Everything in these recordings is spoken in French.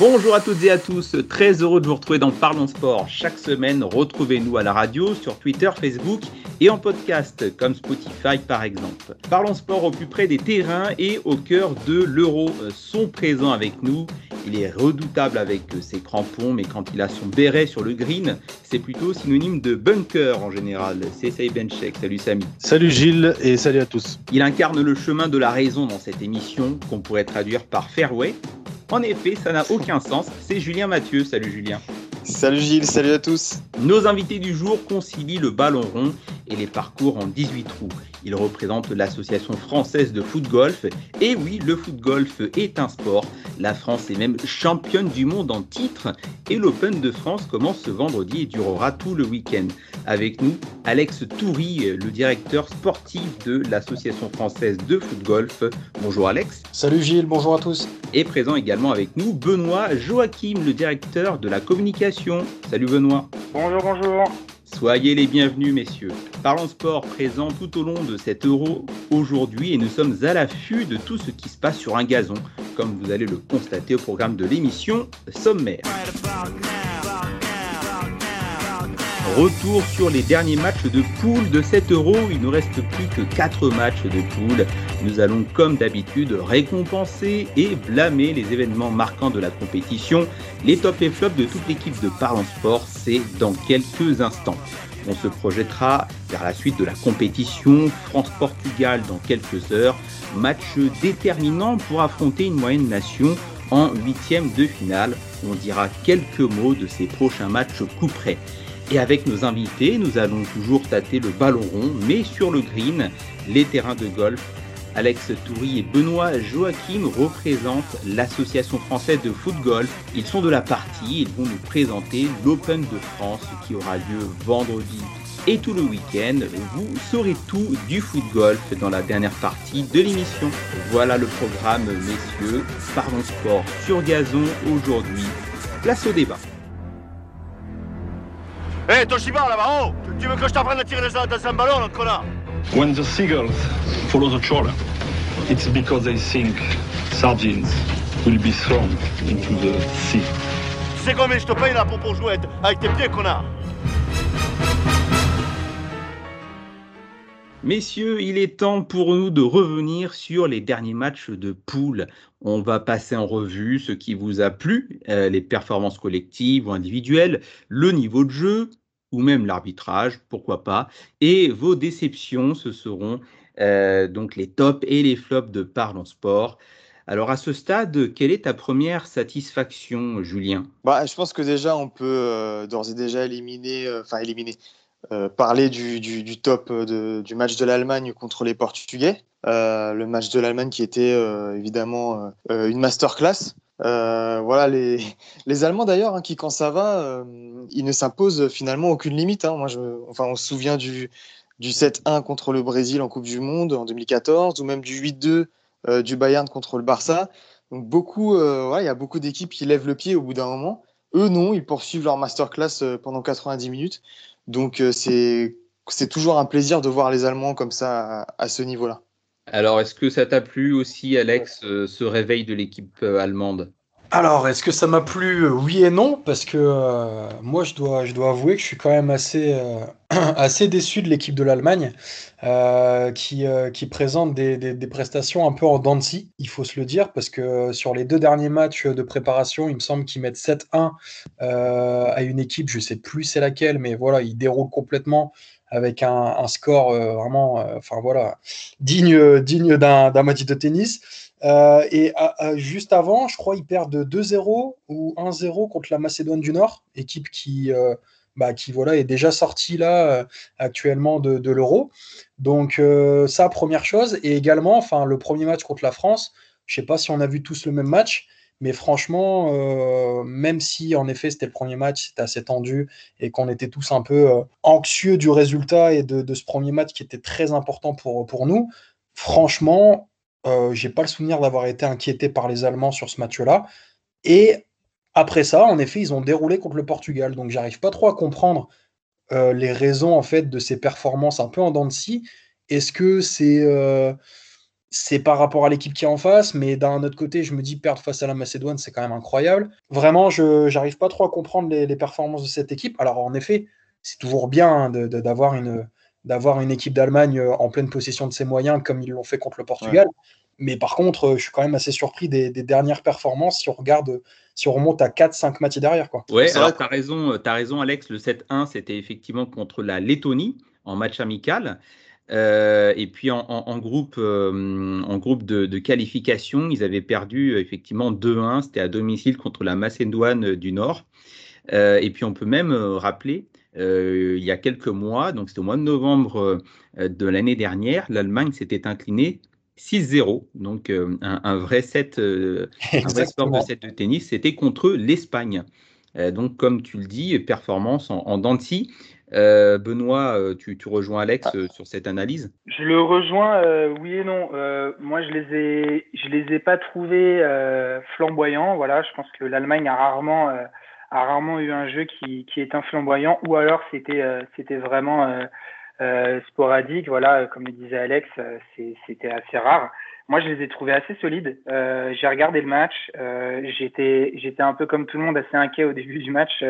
Bonjour à toutes et à tous, très heureux de vous retrouver dans Parlons Sport. Chaque semaine, retrouvez-nous à la radio, sur Twitter, Facebook et en podcast, comme Spotify par exemple. Parlons Sport au plus près des terrains et au cœur de l'euro sont présents avec nous. Il est redoutable avec ses crampons, mais quand il a son béret sur le green, c'est plutôt synonyme de bunker en général. C'est Saïd Benchek. Salut Samy. Salut Gilles et salut à tous. Il incarne le chemin de la raison dans cette émission qu'on pourrait traduire par fairway en effet, ça n'a aucun sens. C'est Julien Mathieu. Salut Julien. Salut Gilles, salut à tous. Nos invités du jour concilient le ballon rond et les parcours en 18 trous. Ils représentent l'association française de foot golf. Et oui, le foot golf est un sport. La France est même championne du monde en titre. Et l'Open de France commence ce vendredi et durera tout le week-end. Avec nous, Alex Toury, le directeur sportif de l'association française de foot golf. Bonjour Alex. Salut Gilles, bonjour à tous. Et présent également avec nous, Benoît Joachim, le directeur de la communication. Salut Benoît. Bonjour, bonjour. Soyez les bienvenus, messieurs. Parlons sport présent tout au long de cet euro aujourd'hui et nous sommes à l'affût de tout ce qui se passe sur un gazon, comme vous allez le constater au programme de l'émission sommaire. Retour sur les derniers matchs de poule de cet euro. Il ne reste plus que 4 matchs de poule. Nous allons, comme d'habitude, récompenser et blâmer les événements marquants de la compétition. Les top et flops de toute l'équipe de Parlant Sport, c'est dans quelques instants. On se projettera vers la suite de la compétition. France-Portugal dans quelques heures. Match déterminant pour affronter une moyenne nation en huitième de finale. On dira quelques mots de ces prochains matchs coup près. Et avec nos invités, nous allons toujours tâter le ballon rond, mais sur le green, les terrains de golf. Alex Toury et Benoît Joachim représentent l'association française de foot. Ils sont de la partie, ils vont nous présenter l'Open de France qui aura lieu vendredi et tout le week-end. Vous saurez tout du foot golf dans la dernière partie de l'émission. Voilà le programme, messieurs. Parlons sport sur gazon aujourd'hui. Place au débat. Hé, hey, Toshiba, là-bas, oh Tu veux que je t'apprenne à tirer dans un ballon, connard When the seagulls follow the trawler, it's because they think sardines will be thrown into the sea. Tu sais combien je te paye là pour, pour jouer avec tes pieds, connard Messieurs, il est temps pour nous de revenir sur les derniers matchs de poule. On va passer en revue ce qui vous a plu, euh, les performances collectives ou individuelles, le niveau de jeu, ou même l'arbitrage, pourquoi pas. Et vos déceptions, ce seront euh, donc les tops et les flops de Parlons Sport. Alors à ce stade, quelle est ta première satisfaction, Julien? Bah, Je pense que déjà, on peut euh, d'ores et déjà éliminer, euh, enfin éliminer, parler du, du, top du match de l'Allemagne contre les Portugais. le match de l'Allemagne qui était évidemment une masterclass. Euh, voilà, les, les Allemands d'ailleurs, hein, qui quand ça va, euh, ils ne s'imposent finalement aucune limite. Hein. Moi, je, enfin, on se souvient du, du 7-1 contre le Brésil en Coupe du Monde en 2014, ou même du 8-2 euh, du Bayern contre le Barça. Donc beaucoup, il y a beaucoup d'équipes qui lèvent le pied au bout d'un moment. Eux non, ils poursuivent leur masterclass pendant 90 minutes. Donc c'est toujours un plaisir de voir les Allemands comme ça à ce niveau-là. Alors, est-ce que ça t'a plu aussi, Alex, euh, ce réveil de l'équipe euh, allemande? Alors, est-ce que ça m'a plu Oui et non, parce que euh, moi, je dois, je dois avouer que je suis quand même assez, assez déçu de l'équipe de l'Allemagne, qui, qui présente des, des, prestations un peu en dents il faut se le dire, parce que sur les deux derniers matchs de préparation, il me semble qu'ils mettent 7-1 à une équipe, je sais plus c'est laquelle, mais voilà, ils déroulent complètement avec un, score euh, vraiment, euh, enfin voilà, digne, digne d'un match de tennis. Euh, et juste avant, je crois, ils perdent 2-0 ou 1-0 contre la Macédoine du Nord, équipe qui, bah, qui voilà, est déjà sortie là actuellement de, l'Euro. Donc ça, première chose. Et également, enfin, le premier match contre la France, je sais pas si on a vu tous le même match, mais franchement, euh, même si en effet c'était le premier match, c'était assez tendu et qu'on était tous un peu euh, anxieux du résultat et de, ce premier match qui était très important pour, pour nous, franchement, euh, j'ai pas le souvenir d'avoir été inquiété par les Allemands sur ce match-là. Et après ça, en effet, ils ont déroulé contre le Portugal. Donc, j'arrive pas trop à comprendre euh, les raisons en fait de ces performances un peu en dents de scie. Est-ce que c'est c'est par rapport à l'équipe qui est en face, mais d'un autre côté, je me dis perdre face à la Macédoine, c'est quand même incroyable. Vraiment, je n'arrive pas trop à comprendre les, performances de cette équipe. Alors en effet, c'est toujours bien hein, d'avoir une, équipe d'Allemagne euh, en pleine possession de ses moyens comme ils l'ont fait contre le Portugal. Mais par contre, euh, je suis quand même assez surpris des, dernières performances si on regarde, si on remonte à 4-5 matchs derrière. Quoi. Ouais, alors tu as raison, as raison, Alex. Le 7-1, c'était effectivement contre la Lettonie en match amical. Euh, et puis en, groupe, en groupe de, qualification, ils avaient perdu effectivement 2-1. C'était à domicile contre la Macédoine du Nord. et puis on peut même rappeler euh, il y a quelques mois, donc c'était au mois de novembre euh, de l'année dernière, l'Allemagne s'était inclinée 6-0, donc euh, un, vrai set, un vrai sport de set de tennis, c'était contre l'Espagne. donc, comme tu le dis, performance en, en Benoît, tu, rejoins Alex ah. sur cette analyse? Je le rejoins, oui et non. moi, je les ai, je les ai pas trouvés flamboyants. Voilà, je pense que l'Allemagne a rarement a rarement eu un jeu qui, qui est un flamboyant ou alors c'était euh, c'était vraiment euh, euh, sporadique. Voilà, comme le disait Alex, c'était assez rare. Moi, je les ai trouvés assez solides. J'ai regardé le match. J'étais j'étais un peu comme tout le monde assez inquiet au début du match,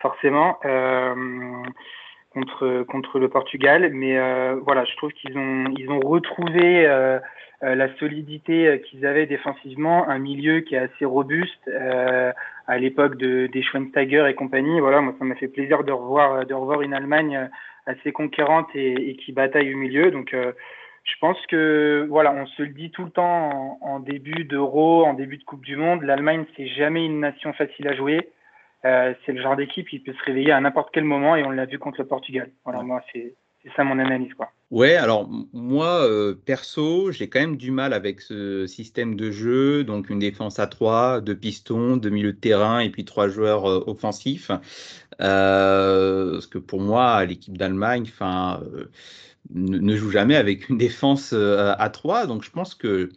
forcément. contre contre le Portugal mais voilà je trouve qu'ils ont ils ont retrouvé la solidité qu'ils avaient défensivement un milieu qui est assez robuste à l'époque de, des Schweinsteiger et compagnie. Voilà, moi, ça m'a fait plaisir de revoir, de revoir une Allemagne euh, assez conquérante et, et qui bataille au milieu. Donc, euh, je pense que, voilà, on se le dit tout le temps en, début d'Euro, en début de Coupe du Monde, l'Allemagne, c'est jamais une nation facile à jouer. Euh, c'est le genre d'équipe qui peut se réveiller à n'importe quel moment et on l'a vu contre le Portugal. Voilà, moi, c'est c'est ça mon analyse. Quoi. Ouais, alors moi, euh, perso, j'ai quand même du mal avec ce système de jeu. Donc une défense à trois, deux pistons, deux milieux de terrain et puis trois joueurs euh, offensifs. Euh, parce que pour moi, l'équipe d'Allemagne, enfin, ne, joue jamais avec une défense à trois. Donc je pense que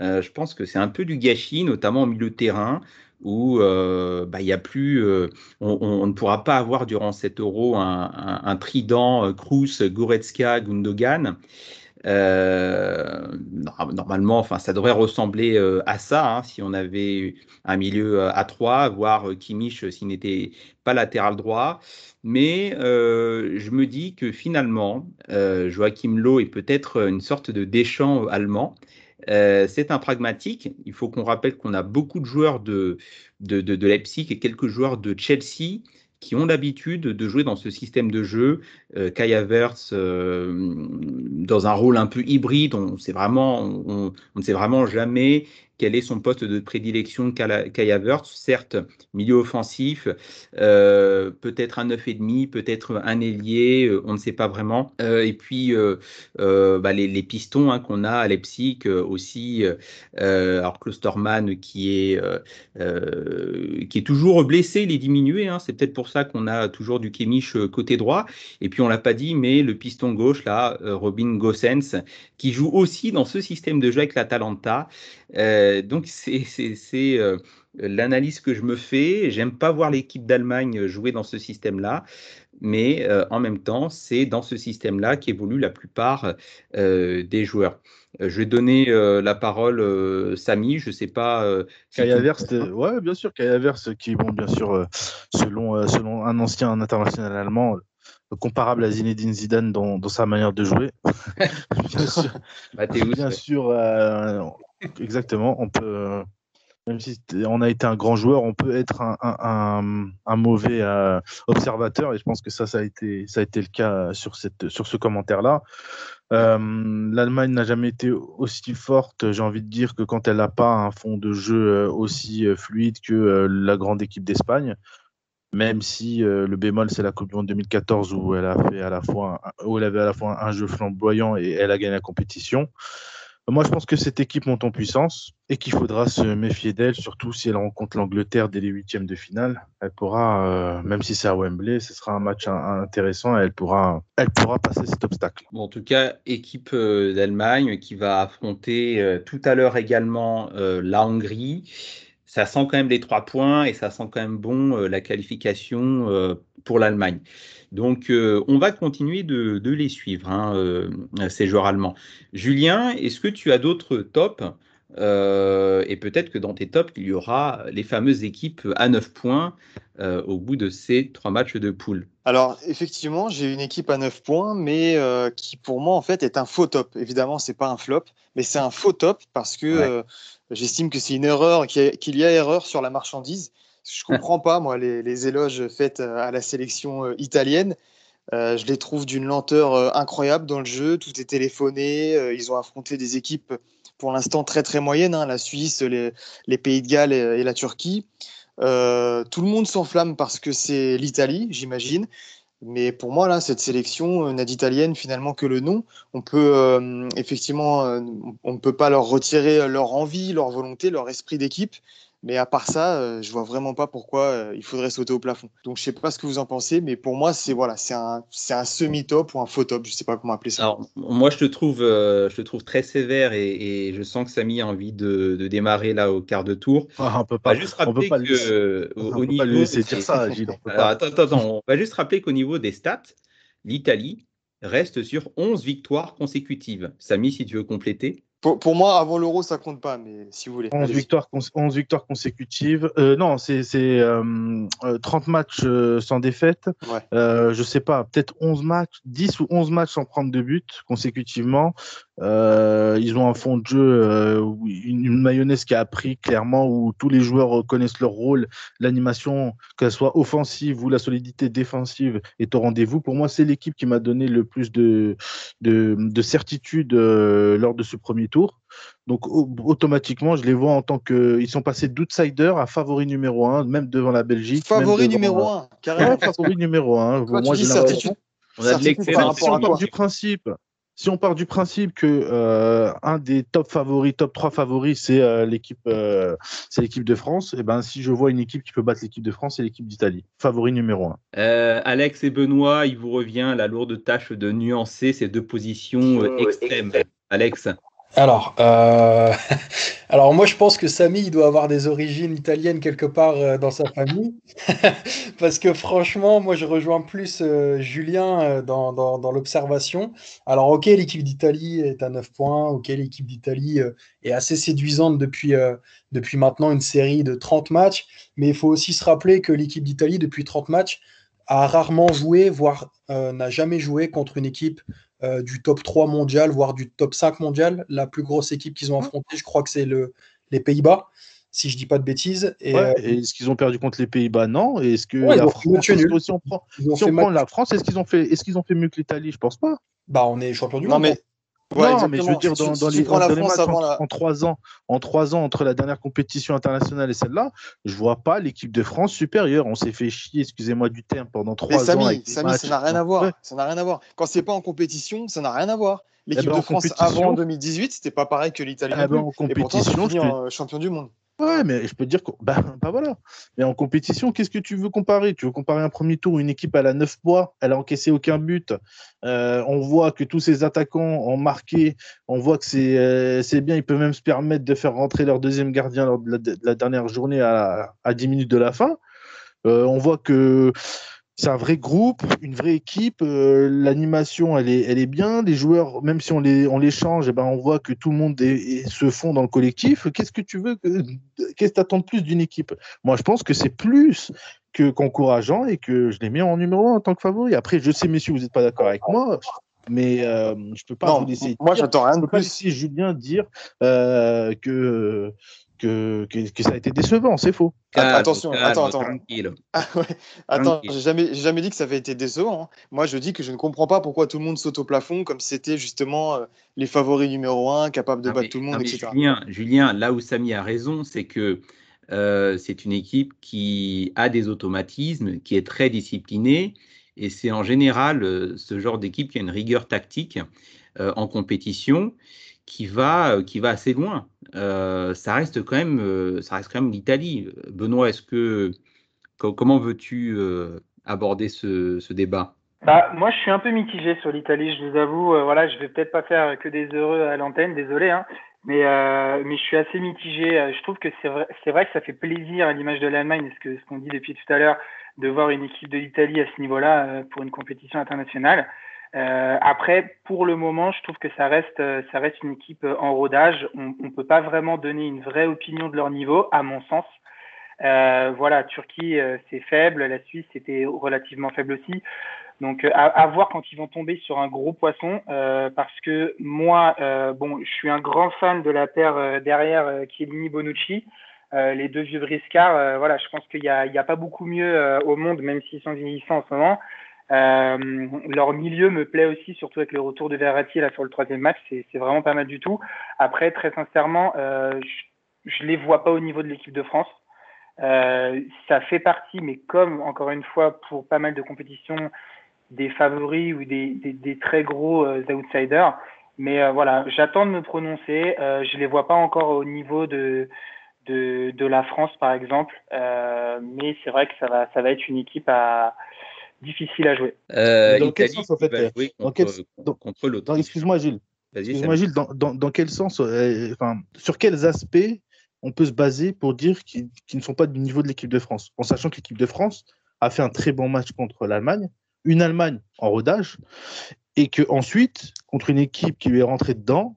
je pense que c'est un peu du gâchis, notamment au milieu de terrain où euh, bah, plus, euh, on, ne pourra pas avoir durant 7 euros un, trident Kroos, euh, Goretzka, Gundogan. Normalement, enfin, ça devrait ressembler à ça hein, si on avait un milieu à 3, voire Kimmich s'il n'était pas latéral droit. Mais je me dis que finalement, Joachim Lowe est peut-être une sorte de déchant allemand. Euh, c'est un pragmatique. Il faut qu'on rappelle qu'on a beaucoup de joueurs de, de, Leipzig et quelques joueurs de Chelsea qui ont l'habitude de jouer dans ce système de jeu. Euh, euh, dans un rôle un peu hybride, on, ne sait vraiment jamais quel est son poste de prédilection Kai Havertz Certes, milieu offensif, euh, peut-être un 9,5, peut-être un ailier, euh, on ne sait pas vraiment. Euh, et puis, bah, les, pistons hein, qu'on a à Leipzig aussi, alors Klosterman qui est, qui est toujours blessé, il est diminué, hein. c'est peut-être pour ça qu'on a toujours du Kémiche côté droit. Et puis, on l'a pas dit, mais le piston gauche, là, Robin Gossens, qui joue aussi dans ce système de jeu avec l'Atalanta. Donc c'est euh, l'analyse que je me fais. J'aime pas voir l'équipe d'Allemagne jouer dans ce système-là, mais euh, en même temps, c'est dans ce système-là qu'évoluent la plupart des joueurs. Je vais donner la parole Samy. Je sais pas. Si ouais, bien sûr. Kaya qui, bon, bien sûr, selon, selon un ancien international allemand, comparable à Zinedine Zidane dans, dans sa manière de jouer. bien sûr, bien sûr euh, exactement. On peut, même si on a été un grand joueur, on peut être un, mauvais euh, observateur, et je pense que ça, ça a été, ça a été le cas sur, cette, sur ce commentaire-là. Euh, L'Allemagne n'a jamais été aussi forte, j'ai envie de dire, que quand elle n'a pas un fond de jeu aussi fluide que la grande équipe d'Espagne même si euh, le bémol c'est la Coupe du Monde 2014 où elle a fait à la fois où elle avait à la fois un jeu flamboyant et elle a gagné la compétition. Moi, je pense que cette équipe monte en puissance et qu'il faudra se méfier d'elle, surtout si elle rencontre l'Angleterre dès les huitièmes de finale. Elle pourra, euh, même si c'est à Wembley, ce sera un match intéressant et elle pourra, elle pourra passer cet obstacle. Bon, en tout cas, équipe euh, d'Allemagne qui va affronter euh, tout à l'heure également la Hongrie ça sent quand même les trois points et ça sent quand même bon la qualification pour l'Allemagne. Donc, on va continuer de, les suivre, hein, ces joueurs allemands. Julien, est-ce que tu as d'autres tops euh, et peut-être que dans tes tops, il y aura les fameuses équipes à 9 points euh, au bout de ces trois matchs de poule. Alors, effectivement, j'ai une équipe à 9 points, mais euh, qui pour moi, en fait, est un faux top. Évidemment, c'est pas un flop, mais c'est un faux top parce que j'estime que c'est une erreur, qu'il y, a erreur sur la marchandise. Je comprends pas, moi, les, les, éloges faits à la sélection italienne. je les trouve d'une lenteur incroyable dans le jeu. Tout est téléphoné. ils ont affronté des équipes pour l'instant très très moyenne, hein, la Suisse, les, Pays de Galles et, la Turquie. Euh, tout le monde s'enflamme parce que c'est l'Italie, j'imagine. Mais pour moi, là, cette sélection n'a d'italienne finalement que le nom. On peut euh, effectivement, euh, on ne peut pas leur retirer leur envie, leur volonté, leur esprit d'équipe. Mais à part ça, euh, je vois vraiment pas pourquoi euh, il faudrait sauter au plafond. Donc je sais pas ce que vous en pensez, mais pour moi c'est voilà, c'est un, c'est un semi-top ou un faux top, je sais pas comment appeler ça. Alors moi je te trouve, euh, je te trouve très sévère et, je sens que Samy a envie de, de, démarrer là au quart de tour. Ah, on peut pas, juste rappeler on peut pas que, au, niveau, laisser dire ça, Gilles. attends, attends, on va juste rappeler qu'au niveau des stats, l'Italie reste sur 11 victoires consécutives. Samy, si tu veux compléter. Pour, moi, avant l'euro, ça compte pas, mais si vous voulez. 11 victoires, 11 victoires consécutives. Euh, non, c'est 30 euh, euh, matchs sans défaite. Ouais. je sais pas, peut-être 11 matchs, 10 ou 11 matchs sans prendre de but consécutivement. Euh, ils ont un fond de jeu, euh, une, mayonnaise qui a appris clairement, où tous les joueurs connaissent leur rôle, l'animation, qu'elle soit offensive ou la solidité défensive, est au rendez-vous. Pour moi, c'est l'équipe qui m'a donné le plus de, de, de certitude euh, lors de ce premier tour. Donc automatiquement, je les vois en tant que. Ils sont passés d'outsider à favori numéro 1, même devant la Belgique. Favori numéro 1, carrément. favori numéro 1. moi, j'ai certitude. On a de l'excellence. du principe si on part du principe que euh, un des top favoris, top 3 favoris, c'est euh, l'équipe, euh, c'est l'équipe de France, et eh ben si je vois une équipe qui peut battre l'équipe de France, c'est l'équipe d'Italie, favori numéro 1. Alex et Benoît, il vous revient la lourde tâche de nuancer ces deux positions extrêmes. Alex. Alors, euh, alors moi je pense que Samy il doit avoir des origines italiennes quelque part euh, dans sa famille, parce que franchement moi je rejoins plus euh, Julien dans, dans, l'observation. Alors ok l'équipe d'Italie est à 9 points, ok l'équipe d'Italie est assez séduisante depuis, depuis maintenant une série de 30 matchs, mais il faut aussi se rappeler que l'équipe d'Italie depuis 30 matchs a rarement joué, voire n'a jamais joué contre une équipe euh, du top 3 mondial, voire du top 5 mondial. La plus grosse équipe qu'ils ont affrontée, je crois que c'est le, les Pays-Bas, si je dis pas de bêtises. Et, euh, est-ce qu'ils ont perdu contre les Pays-Bas? Non. Est-ce que la France, si on prend, si on prend la France, est-ce qu'ils ont fait, est-ce qu'ils ont fait mieux que l'Italie? Je pense pas. Bah, on est champion du monde. Mais non, mais je veux dire, dans, les, en, trois ans, en trois ans, entre la dernière compétition internationale et celle-là, je vois pas l'équipe de France supérieure. On s'est fait chier, excusez-moi du terme, pendant trois ans. Samy, ça n'a rien à voir. Ça n'a rien à voir. Quand c'est pas en compétition, ça n'a rien à voir. L'équipe eh ben, de France avant 2018, c'était pas pareil que l'Italie. Eh ben, en compétition, et pourtant, champion du monde. Ouais, mais je peux te dire que. Bah, bah, voilà. Mais en compétition, qu'est-ce que tu veux comparer? Tu veux comparer un premier tour, une équipe, elle a 9 poids, elle a encaissé aucun but. Euh, on voit que tous ces attaquants ont marqué. On voit que c'est euh, bien. Ils peuvent même se permettre de faire rentrer leur deuxième gardien lors de la, dernière journée à, à 10 minutes de la fin. Euh, on voit que c'est un vrai groupe, une vraie équipe. Euh, l'animation, elle est, elle est bien. Les joueurs, même si on les, on les change, eh ben, on voit que tout le monde se fond dans le collectif. Qu'est-ce que tu veux Qu'est-ce que tu attends de plus d'une équipe? Moi, je pense que c'est plus que qu'encourageant et que je les mets en numéro un en tant que favori. Après, je sais, messieurs, vous n'êtes pas d'accord avec moi. Mais euh, je peux pas vous laisser. Moi, j'attends rien de plus. Pas laisser Julien dire euh, que que, que, ça a été décevant, c'est faux. attention, attends, attends. Ah, ouais. Attends, j'ai jamais, jamais dit que ça avait été décevant. Hein. Moi, je dis que je ne comprends pas pourquoi tout le monde saute au plafond comme si c'était justement euh, les favoris numéro un, capables de battre tout le monde, etc. Julien, Julien, là où Samy a raison, c'est que euh, c'est une équipe qui a des automatismes, qui est très disciplinée, et c'est en général euh, ce genre d'équipe qui a une rigueur tactique en compétition qui va, qui va assez loin. ça reste quand même, ça reste quand même l'Italie. Benoît, est-ce que comment veux-tu aborder ce, débat? Bah, moi, je suis un peu mitigé sur l'Italie, je vous avoue. voilà, je vais peut-être pas faire que des heureux à l'antenne, désolé, hein, mais, euh, mais je suis assez mitigé. Euh, je trouve que c'est vrai, c'est vrai que ça fait plaisir à l'image de l'Allemagne, ce que ce qu'on dit depuis tout à l'heure, de voir une équipe de l'Italie à ce niveau-là euh, pour une compétition internationale. Euh, après, pour le moment, je trouve que ça reste, ça reste une équipe en rodage. On ne peut pas vraiment donner une vraie opinion de leur niveau, à mon sens. Euh, voilà, Turquie, c'est faible. La Suisse, c'était relativement faible aussi. Donc euh, à, voir quand ils vont tomber sur un gros poisson, euh, parce que moi, euh, bon, je suis un grand fan de la paire derrière Chiellini Bonucci. les deux vieux briscards, voilà, je pense qu'il n'y a, a, pas beaucoup mieux au monde, même s'ils sont vieillissants en ce moment. Leur milieu me plaît aussi, surtout avec le retour de Verratti là sur le troisième match, c'est vraiment pas mal du tout. Après, très sincèrement, je, ne les vois pas au niveau de l'équipe de France. ça fait partie, mais comme encore une fois pour pas mal de compétitions, des favoris ou des, des, très gros euh, outsiders. Mais euh, voilà, j'attends de me prononcer. Euh, je les vois pas encore au niveau de, de, de la France, par exemple. mais c'est vrai que ça va, ça va être une équipe à, difficile à jouer. dans quel sens, en fait contre, l'autre Excuse-moi, Gilles. Excuse-moi, Gilles, dans, dans, dans, quel sens, enfin, sur quels aspects on peut se baser pour dire qu'ils ne sont pas du niveau de l'équipe de France? En sachant que l'équipe de France a fait un très bon match contre l'Allemagne, une Allemagne en rodage, et que ensuite, contre une équipe qui lui est rentrée dedans,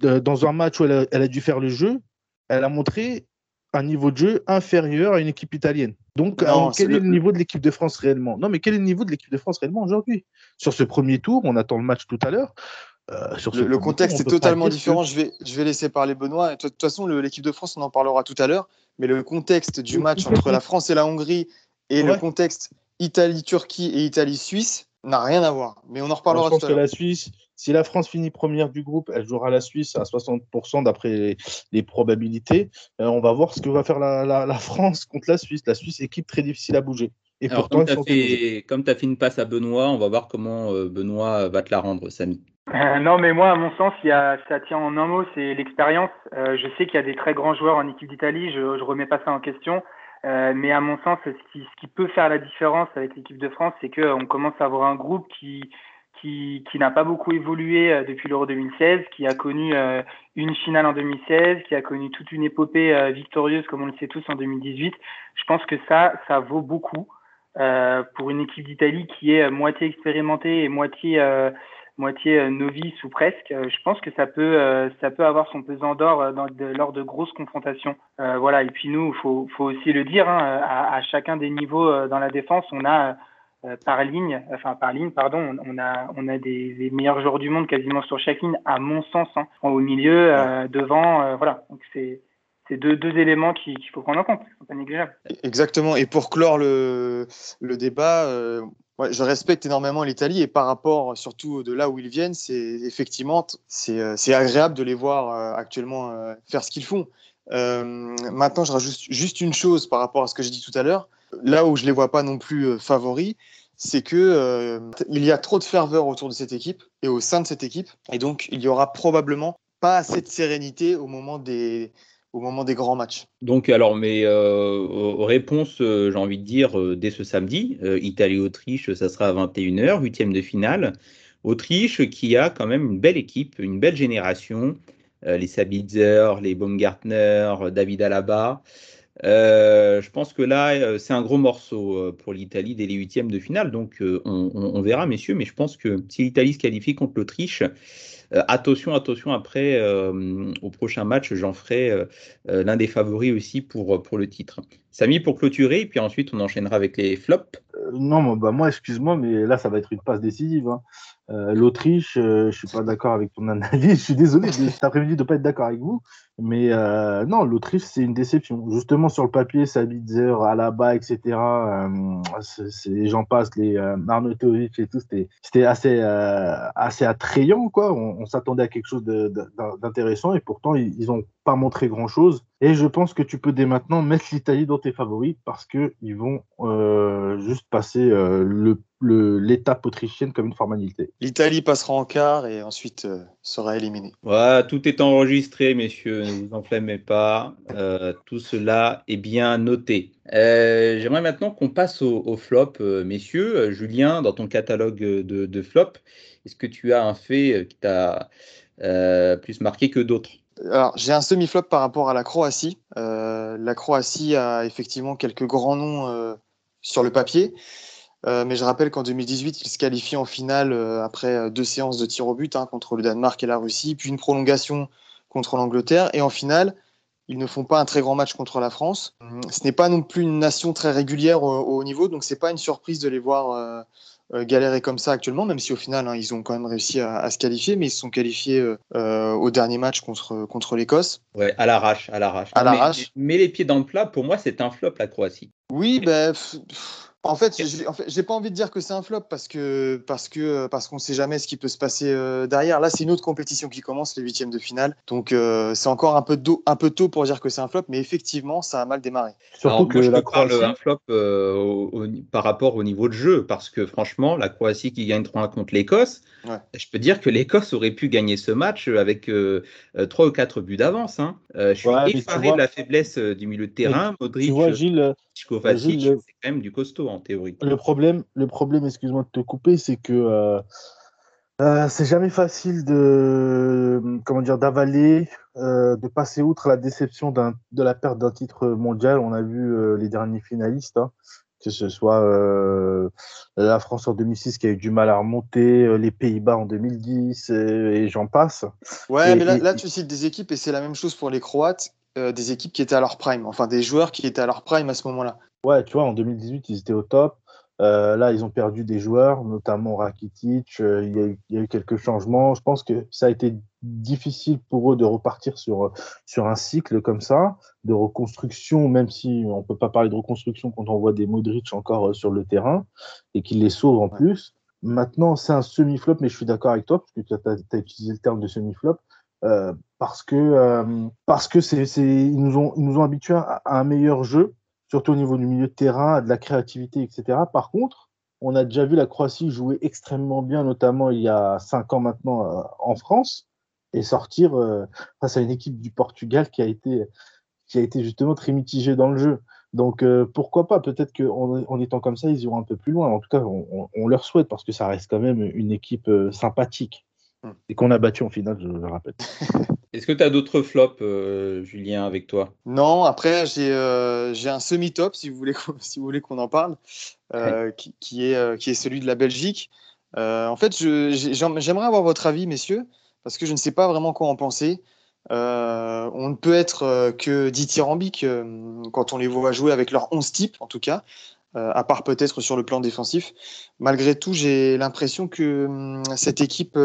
dans un match où elle a, dû faire le jeu, elle a montré un niveau de jeu inférieur à une équipe italienne. Donc, quel est le... niveau de l'équipe de France réellement? Non, mais quel est le niveau de l'équipe de France réellement aujourd'hui? Sur ce premier tour, on attend le match tout à l'heure. Euh, le, contexte est totalement différent. Je, vais, je vais laisser parler Benoît. de toute façon, l'équipe de France, on en parlera tout à l'heure. Mais le contexte du match entre la France et la Hongrie et le contexte Italie-Turquie et Italie-Suisse n'a rien à voir. Mais on en reparlera Je pense que la Suisse, si la France finit première du groupe, elle jouera la Suisse à 60% d'après les, probabilités. Euh, on va voir ce que va faire la, France contre la Suisse. La Suisse, équipe très difficile à bouger. Et pourtant, comme tu as, fait une passe à Benoît, on va voir comment euh, Benoît va te la rendre, Samy. Euh, non, mais moi, à mon sens, il y a, ça tient en un mot, c'est l'expérience. je sais qu'il y a des très grands joueurs en équipe d'Italie, je ne remets pas ça en question. Euh, mais à mon sens, ce qui, ce qui peut faire la différence avec l'équipe de France, c'est qu'on commence à avoir un groupe qui, qui, qui n'a pas beaucoup évolué euh, depuis l'Euro 2016, qui a connu euh, une finale en 2016, qui a connu toute une épopée victorieuse, comme on le sait tous, en 2018. Je pense que ça, ça vaut beaucoup pour une équipe d'Italie qui est moitié expérimentée et moitié moitié euh, novice ou presque, euh, je pense que ça peut, euh, ça peut avoir son pesant d'or lors de grosses confrontations. voilà. Et puis nous, faut, faut aussi le dire, hein, à, chacun des niveaux dans la défense, on a par ligne, enfin par ligne, pardon, on a, on a des, meilleurs joueurs du monde quasiment sur chaque ligne, à mon sens, hein, au milieu, devant, voilà. Donc c'est c'est deux, deux, éléments qu'il faut prendre en compte, sont pas négligeables. Exactement. Et pour clore le, le débat, je respecte énormément l'Italie et par rapport surtout de là où ils viennent, c'est effectivement c'est euh, agréable de les voir euh, actuellement euh, faire ce qu'ils font. maintenant, je rajoute juste une chose par rapport à ce que j'ai dit tout à l'heure. Là où je les vois pas non plus favoris, c'est que il y a trop de ferveur autour de cette équipe et au sein de cette équipe, et donc il y aura probablement pas assez de sérénité au moment des grands matchs. Donc, alors, mes euh, réponses, euh, j'ai envie de dire, euh, dès ce samedi, Italie-Autriche, ça sera à 21h, huitième de finale. Autriche qui a quand même une belle équipe, une belle génération, les Sabitzer, les Baumgartner, David Alaba. Je pense que là, c'est un gros morceau pour l'Italie dès les huitièmes de finale. Donc, on, verra, messieurs. Mais je pense que si l'Italie se qualifie contre l'Autriche, euh, attention, attention, après, euh, au prochain match, j'en ferai euh, l'un des favoris aussi pour, pour le titre. Samy, pour clôturer, et puis ensuite on enchaînera avec les flops. non, bah moi, excuse-moi, mais là, ça va être une passe décisive. Hein. L'Autriche, je suis pas d'accord avec ton analyse. Je suis désolé cet après-midi de ne pas être d'accord avec vous. Mais non, l'Autriche, c'est une déception. Justement, sur le papier, Sabitzer, Alaba, etc., j'en passe, les Arnautovic et tout, c'était assez, assez attrayant. Quoi. On, s'attendait à quelque chose d'intéressant et pourtant, ils n'ont pas montré grand-chose. Et je pense que tu peux dès maintenant mettre l'Italie dans tes favoris parce qu'ils vont juste passer le, l'étape autrichienne comme une formalité. L'Italie passera en quart et ensuite euh, sera éliminée. Voilà, tout est enregistré, messieurs, ne vous enflammez pas. Euh, tout cela est bien noté. Euh, j'aimerais maintenant qu'on passe au, flop, messieurs. Julien, dans ton catalogue de, de flop, est-ce que tu as un fait qui t'a plus marqué que d'autres? Alors, j'ai un semi-flop par rapport à la Croatie. la Croatie a effectivement quelques grands noms sur le papier. Euh, mais je rappelle qu'en 2018, ils se qualifient en finale euh, après euh, deux séances de tir au but hein, contre le Danemark et la Russie, puis une prolongation contre l'Angleterre. Et en finale, ils ne font pas un très grand match contre la France. Ce n'est pas non plus une nation très régulière au, niveau, donc c'est pas une surprise de les voir galérer comme ça actuellement, même si au final, hein, ils ont quand même réussi à, se qualifier, mais ils se sont qualifiés au dernier match contre, contre l'Écosse. Ouais, à l'arrache, à l'arrache. À l'arrache. Mais, les pieds dans le plat, pour moi, c'est un flop, la Croatie. Oui, ben. En fait, j'ai en fait, pas envie de dire que c'est un flop parce que parce que parce qu'on sait jamais ce qui peut se passer euh, derrière. Là, c'est une autre compétition qui commence, les huitièmes de finale. Donc euh, c'est encore un peu, un peu tôt pour dire que c'est un flop, mais effectivement, ça a mal démarré. Surtout que la Croatie un flop euh, par rapport au niveau de jeu, parce que franchement, la Croatie qui gagne 3-1 contre l'Écosse, je peux dire que l'Écosse aurait pu gagner ce match avec 3 ou 4 buts d'avance. Hein. je suis effaré de la faiblesse du milieu de terrain. Modric, tu vois, Gilles, c'est quand même du costaud en théorie. Le problème, le problème excuse-moi de te couper, c'est que euh, euh, c'est jamais facile de comment dire d'avaler, euh, de passer outre la déception de la perte d'un titre mondial. On a vu les derniers finalistes, hein, que ce soit la France en 2006 qui a eu du mal à remonter, les Pays-Bas en 2010 et, j'en passe. Ouais, mais là, là, tu cites des équipes et c'est la même chose pour les Croates euh, des équipes qui étaient à leur prime, enfin des joueurs qui étaient à leur prime à ce moment-là. Ouais, tu vois, en 2018, ils étaient au top. Euh, là, ils ont perdu des joueurs, notamment Rakitic. Euh, il, y a eu, quelques changements. Je pense que ça a été difficile pour eux de repartir sur, sur un cycle comme ça, de reconstruction, même si on ne peut pas parler de reconstruction quand on voit des Modric encore sur le terrain et qu'ils les sauvent en plus. Maintenant, c'est un semi-flop, mais je suis d'accord avec toi, parce que tu as, utilisé le terme de semi-flop. Euh, parce que euh, parce que c'est ils nous ont ils nous ont habitués à, un meilleur jeu, surtout au niveau du milieu de terrain, de la créativité, etc. Par contre, on a déjà vu la Croatie jouer extrêmement bien, notamment il y a cinq ans maintenant euh, en France, et sortir face à une équipe du Portugal qui a été qui a été justement très mitigée dans le jeu. Donc pourquoi pas? Peut-être qu'en en étant comme ça, ils iront un peu plus loin. En tout cas, on, on, leur souhaite parce que ça reste quand même une équipe sympathique. Hmm. Et qu'on a battu en finale, je le rappelle. Est-ce que tu as d'autres flops, euh, Julien, avec toi? Non, après, j'ai euh, un semi-top, si vous voulez, si vous voulez qu'on en parle, euh, qui, est, qui est celui de la Belgique. en fait, j'aimerais avoir votre avis, messieurs, parce que je ne sais pas vraiment quoi en penser. on ne peut être que dithyrambique quand on les voit jouer avec leur 11 type, en tout cas. À part peut-être sur le plan défensif. Malgré tout, j'ai l'impression que hum, cette équipe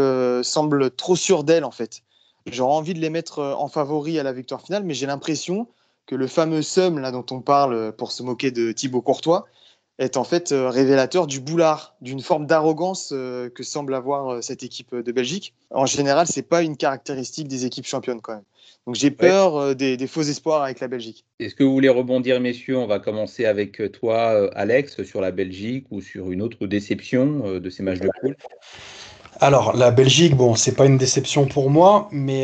semble trop sûre d'elle, en fait. J'aurais envie de les mettre euh, en favori à la victoire finale, mais j'ai l'impression que le fameux somme là dont on parle pour se moquer de Thibaut Courtois est en fait révélateur du boulard, d'une forme d'arrogance que semble avoir cette équipe de Belgique. En général, c'est pas une caractéristique des équipes championnes quand même. Donc j'ai peur euh, des, faux espoirs avec la Belgique. Est-ce que vous voulez rebondir, messieurs? On va commencer avec euh, toi, euh, Alex, sur la Belgique ou sur une autre déception de ces matchs de poule? Alors, la Belgique, bon, c'est pas une déception pour moi, mais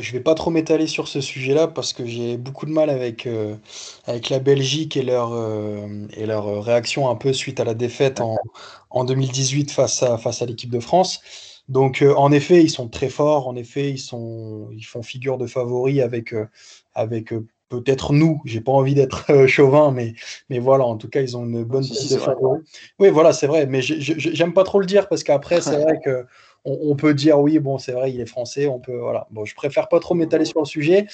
je vais pas trop m'étaler sur ce sujet-là parce que j'ai beaucoup de mal avec, avec la Belgique et leur, et leur réaction un peu suite à la défaite en, en 2018 face à, face à l'équipe de France. Donc, euh, en effet, ils sont très forts. En effet, ils, sont, ils font figure de favoris avec, euh, avec euh, peut-être nous. J'ai pas envie d'être chauvin, mais, mais voilà, en tout cas, ils ont une bonne si, de favoris. Oui, voilà, c'est vrai. Mais j'aime pas trop le dire parce qu'après, c'est vrai que on, peut dire oui, bon, c'est vrai, il est français. On peut, voilà. Bon, je préfère pas trop m'étaler sur le sujet.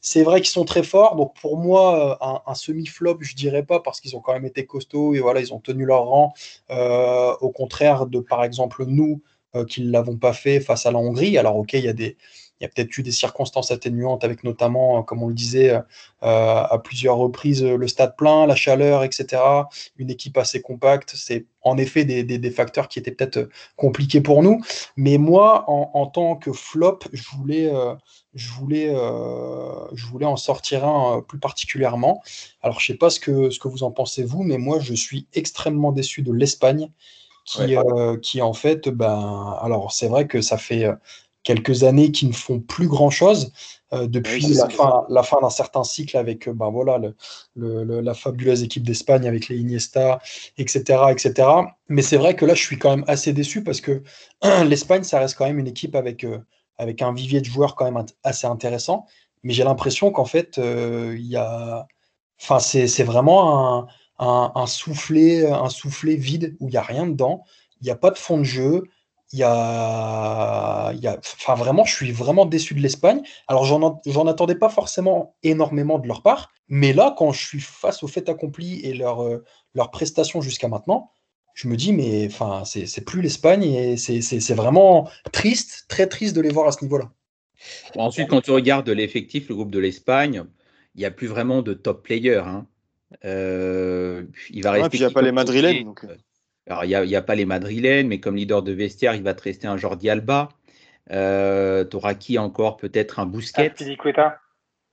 C'est vrai qu'ils sont très forts. Donc pour moi, un, un semi-flop, je dirais pas parce qu'ils ont quand même été costauds et voilà, ils ont tenu leur rang. au contraire de, par exemple, nous, euh, qu'ils ne l'avons pas fait face à la Hongrie. Alors, ok, il y a des, il y a peut-être eu des circonstances atténuantes avec notamment, euh, comme on le disait, euh, à plusieurs reprises, le stade plein, la chaleur, etc. Une équipe assez compacte. C'est en effet des, des, facteurs qui étaient peut-être compliqués pour nous. Mais moi, en, tant que flop, je voulais, je, voulais, je voulais en sortir un plus particulièrement. Alors, je ne sais pas ce que, ce que vous en pensez, vous, mais moi, je suis extrêmement déçu de l'Espagne qui, qui en fait, ben, alors c'est vrai que ça fait quelques années qui ne font plus grand-chose euh, depuis la, fin, la fin d'un certain cycle avec ben voilà, le, la fabuleuse équipe d'Espagne avec les Iniesta, etc. etc. Mais c'est vrai que là, je suis quand même assez déçu parce que l'Espagne, ça reste quand même une équipe avec, euh, avec un vivier de joueurs quand même assez intéressant. Mais j'ai l'impression qu'en fait, il y a... enfin, c'est vraiment un, un, un, soufflet, un soufflet vide où il n'y a rien dedans. Il n'y a pas de fond de jeu il y a, il y a, enfin vraiment, je suis vraiment déçu de l'Espagne. Alors j'en attendais pas forcément énormément de leur part, mais là, quand je suis face au fait accompli et leur, euh, leur prestation jusqu'à maintenant, je me dis mais enfin c'est plus l'Espagne et c'est vraiment triste, très triste de les voir à ce niveau-là. ensuite, quand tu regardes l'effectif, le groupe de l'Espagne, il n'y a plus vraiment de top players. Hein. Euh, il va rester. il n'y a pas les Madrilènes. Donc... Euh. Alors, il n'y a, pas les madrilènes, mais comme leader de vestiaire, il va te rester un Jordi Alba. Euh, tu auras qui encore? Peut-être un Bousquet. Aspilicueta.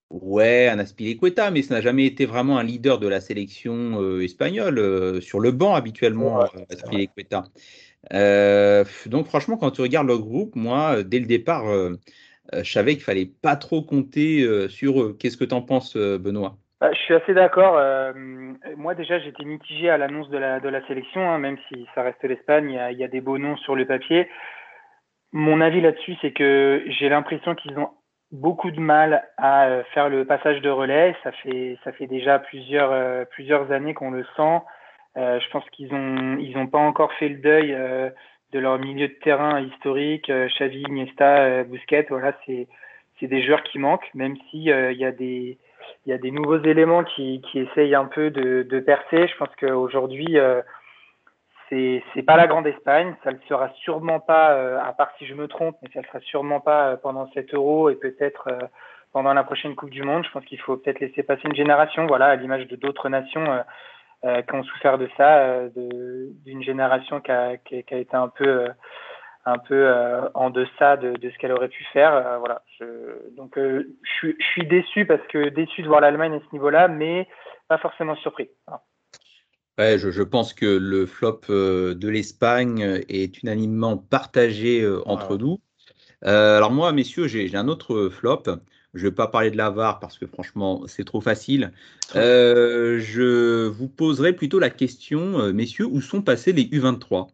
Ouais, un Aspilicueta, mais ça n'a jamais été vraiment un leader de la sélection euh, espagnole. Euh, sur le banc, habituellement, Aspilicueta. donc, franchement, quand tu regardes le groupe, moi, dès le départ, je savais qu'il fallait pas trop compter sur eux. Qu'est-ce que tu en penses, Benoît? Je suis assez d'accord. Euh, moi, déjà, j'étais mitigé à l'annonce de la, de la sélection, hein, même si ça reste l'Espagne, il, y a des beaux noms sur le papier. Mon avis là-dessus, c'est que j'ai l'impression qu'ils ont beaucoup de mal à euh, faire le passage de relais. Ça fait, ça fait déjà plusieurs, euh, plusieurs années qu'on le sent. je pense qu'ils ont, ils ont pas encore fait le deuil de leur milieu de terrain historique. Xavi, Iniesta, Busquets, voilà, c'est, des joueurs qui manquent, même si il y a des il y a des nouveaux éléments qui, qui essayent un peu de, de percer. Je pense qu'aujourd'hui, euh, c'est c'est pas la grande Espagne. Ça ne le sera sûrement pas, euh, à part si je me trompe, mais ça ne sera sûrement pas euh, pendant cet euro et peut-être euh, pendant la prochaine Coupe du Monde. Je pense qu'il faut peut-être laisser passer une génération, voilà, à l'image de d'autres nations qui ont souffert de ça, d'une génération qui a, qui a, été un peu un peu euh, en deçà de, de ce qu'elle aurait pu faire. Euh, voilà. Je, donc euh, je, je, suis déçu parce que déçu de voir l'Allemagne à ce niveau-là, mais pas forcément surpris. Ouais, je, je, pense que le flop de l'Espagne est unanimement partagé entre nous. alors moi, messieurs, j'ai un autre flop. Je ne vais pas parler de la VAR parce que franchement, c'est trop facile. je vous poserai plutôt la question, messieurs, où sont passés les U23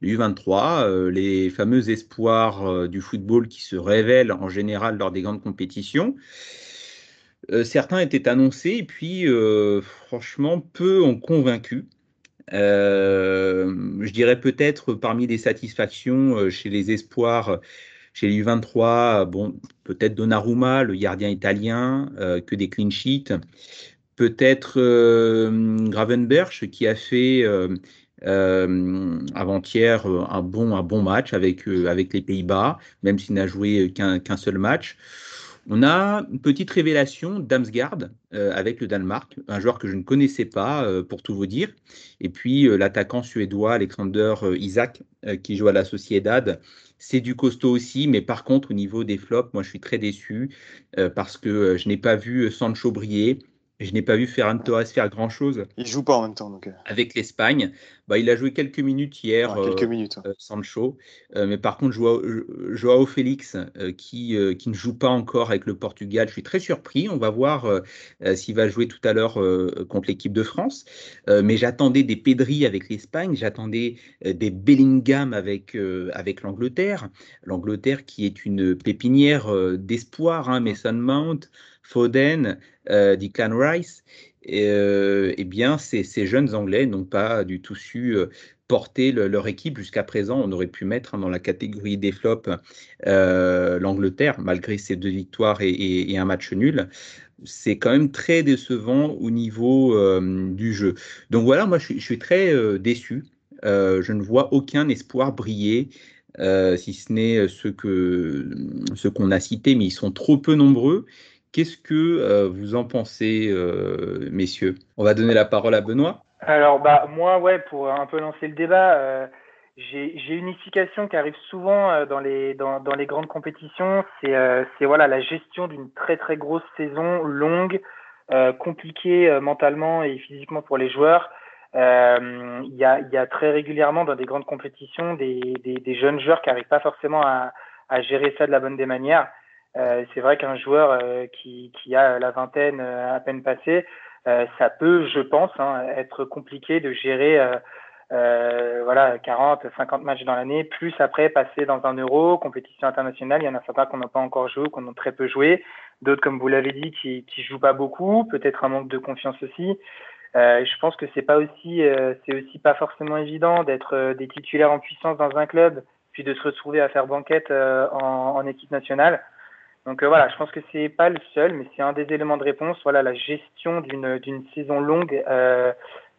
les U23, euh, les fameux espoirs euh, du football qui se révèlent en général lors des grandes compétitions. Euh, certains étaient annoncés et puis franchement peu ont convaincu. je dirais peut-être parmi les satisfactions chez les espoirs, chez les U23, bon, peut-être Donnarumma, le gardien italien, que des clean sheets. Peut-être Gravenberch qui a fait avant-hier, euh, un bon, un bon match avec, euh, avec les Pays-Bas, même s'il n'a joué qu'un seul match. On a une petite révélation d'Amsgaard avec le Danemark, un joueur que je ne connaissais pas, pour tout vous dire. Et puis l'attaquant suédois Alexander Isaac, qui joue à la Sociedad. C'est du costaud aussi, mais par contre, au niveau des flops, moi je suis très déçu parce que je n'ai pas vu Sancho briller. Je n'ai pas vu Ferran Torres faire grand-chose. Il joue pas en même temps. Donc... Euh. Avec l'Espagne. Bah, il a joué quelques minutes hier, quelques euh, minutes, euh, Sancho. mais par contre, Joao, Joao Félix, qui, qui ne joue pas encore avec le Portugal, je suis très surpris. On va voir s'il va jouer tout à l'heure contre l'équipe de France. mais j'attendais des Pedri avec l'Espagne, j'attendais des Bellingham avec, avec l'Angleterre. L'Angleterre qui est une pépinière d'espoir, hein, Mason Mount, Foden, euh, Declan Rice, euh, eh bien, ces, jeunes Anglais n'ont pas du tout su euh, porter leur équipe jusqu'à présent. On aurait pu mettre hein, dans la catégorie des flops l'Angleterre, malgré ses deux victoires et, un match nul. C'est quand même très décevant au niveau du jeu. Donc voilà, moi je suis, très déçu. je ne vois aucun espoir briller. si ce n'est ceux que ce qu'on a cités, mais ils sont trop peu nombreux Qu'est-ce que euh, vous en pensez, euh, messieurs? On va donner la parole à Benoît. Alors, bah, moi, ouais, pour un peu lancer le débat, euh, j'ai une unification qui arrive souvent dans les, dans, dans les grandes compétitions. C'est voilà, la gestion d'une très, très grosse saison, longue, compliquée mentalement et physiquement pour les joueurs. Euh, il y, a, y, a, très régulièrement dans des grandes compétitions des, des, des jeunes joueurs qui n'arrivent pas forcément à, à, gérer ça de la bonne des manières. Euh, c'est vrai qu'un joueur euh, qui, a la vingtaine euh, à peine passée, ça peut, je pense, hein, être compliqué de gérer voilà 40, 50 matchs dans l'année, plus après passer dans un euro, compétition internationale. Il y en a certains qu'on n'a pas encore joué, qu'on a très peu joué, d'autres, comme vous l'avez dit, qui qui jouent pas beaucoup, peut-être un manque de confiance aussi. Je pense que c'est pas aussi, c'est aussi pas forcément évident d'être des titulaires en puissance dans un club, puis de se retrouver à faire banquette en, équipe nationale. Donc voilà, je pense que c'est pas le seul, mais c'est un des éléments de réponse. Voilà, la gestion d'une saison longue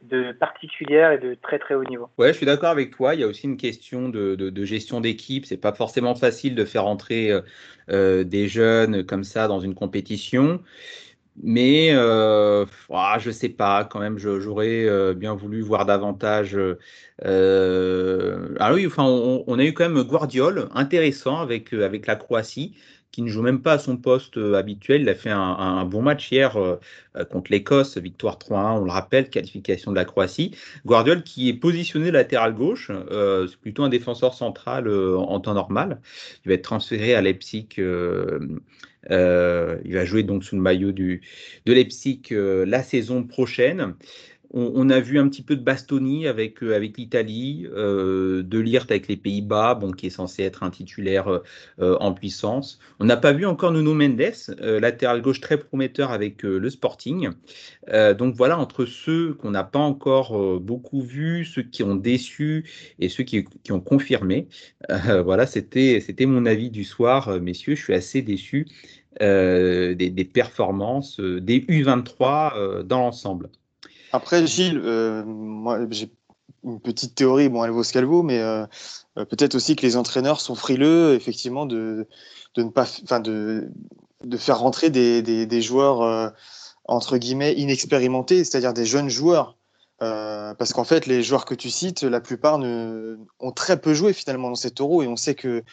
de particulière et de très très haut niveau. Ouais, je suis d'accord avec toi. Il y a aussi une question de, de, gestion d'équipe. C'est pas forcément facile de faire entrer euh, des jeunes comme ça dans une compétition. Mais euh, ah, je sais pas, quand même, j'aurais euh, bien voulu voir davantage. Euh, ah oui, enfin, on, a eu quand même Guardiol, intéressant avec, euh, avec la Croatie, qui ne joue même pas à son poste euh, habituel. Il a fait un, bon match hier euh, contre l'Écosse, victoire 3-1, on le rappelle, qualification de la Croatie. Guardiol qui est positionné latéral gauche, euh, c'est plutôt un défenseur central en temps normal. Il va être transféré à Leipzig. Euh, il va jouer donc sous le maillot du, de Leipzig euh, la saison prochaine. On, a vu un petit peu de Bastoni avec, euh, avec l'Italie, euh, de Lirt avec les Pays-Bas, bon, qui est censé être un titulaire euh, en puissance. On n'a pas vu encore Nuno Mendes, latéral gauche très prometteur avec le Sporting. donc voilà, entre ceux qu'on n'a pas encore beaucoup vus, ceux qui ont déçu et ceux qui, qui ont confirmé, voilà, c'était mon avis du soir, messieurs. Je suis assez déçu des, des, performances des U23 dans l'ensemble. Après, Gilles, euh, moi, j'ai une petite théorie, bon, elle vaut ce qu'elle vaut, mais euh, euh, peut-être aussi que les entraîneurs sont frileux, effectivement, de, de ne pas, enfin, de, de faire rentrer des, des, joueurs, entre guillemets, inexpérimentés, c'est-à-dire des jeunes joueurs. Parce qu'en fait, les joueurs que tu cites, la plupart ont très peu joué finalement dans cet euro, et on sait que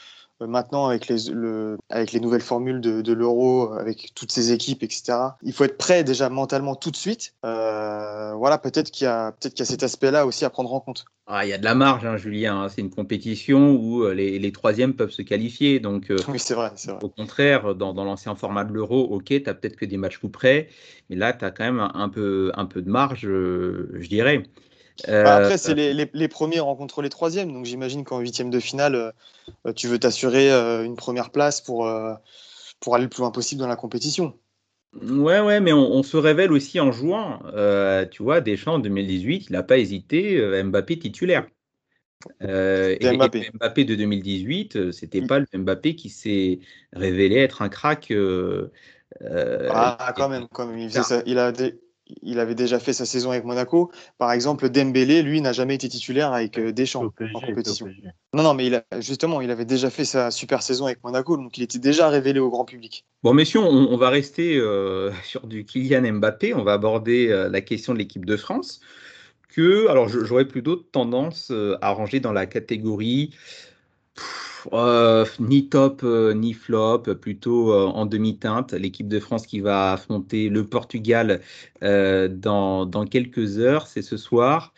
maintenant avec les, le, avec les nouvelles formules de, de l'euro, avec toutes ces équipes, etc. Il faut être prêt déjà mentalement tout de suite. Euh, voilà, peut-être qu'il y a peut-être qu'il y a cet aspect-là aussi à prendre en compte. Ah, il y a de la marge, hein, Julien. Hein. C'est une compétition où euh, les, les, troisièmes peuvent se qualifier. Donc, euh, oui, c'est vrai, vrai, Au contraire, dans, dans l'ancien format de l'euro, ok, tu as peut-être que des matchs coup près, mais là, tu as quand même un, un, peu, un peu de marge, euh, je dirais. Euh, Après, c'est les, les, les, premiers rencontrent les troisièmes, donc j'imagine qu'en huitième de finale, euh, tu veux t'assurer euh, une première place pour, pour aller le plus loin possible dans la compétition. Ouais, ouais, mais on, on se révèle aussi en jouant. tu vois, Deschamps en 2018, il n'a pas hésité, Mbappé titulaire. Euh, et, Mbappé. et, Mbappé. de 2018, c'était pas le Mbappé qui s'est révélé être un crack. Ah, quand même, quand même. Il, ça, il a des, il avait déjà fait sa saison avec Monaco. Par exemple, Dembélé, lui, n'a jamais été titulaire avec euh, Deschamps PSG, en compétition. Non, non, mais il a, justement, il avait déjà fait sa super saison avec Monaco, donc il était déjà révélé au grand public. Bon, messieurs, on, on va rester euh, sur du Kylian Mbappé. On va aborder euh, la question de l'équipe de France. Que, alors, j'aurais plutôt tendance euh, à ranger dans la catégorie. Euh, ni top euh, ni flop, plutôt euh, en demi-teinte. L'équipe de France qui va affronter le Portugal dans, quelques heures, c'est ce soir.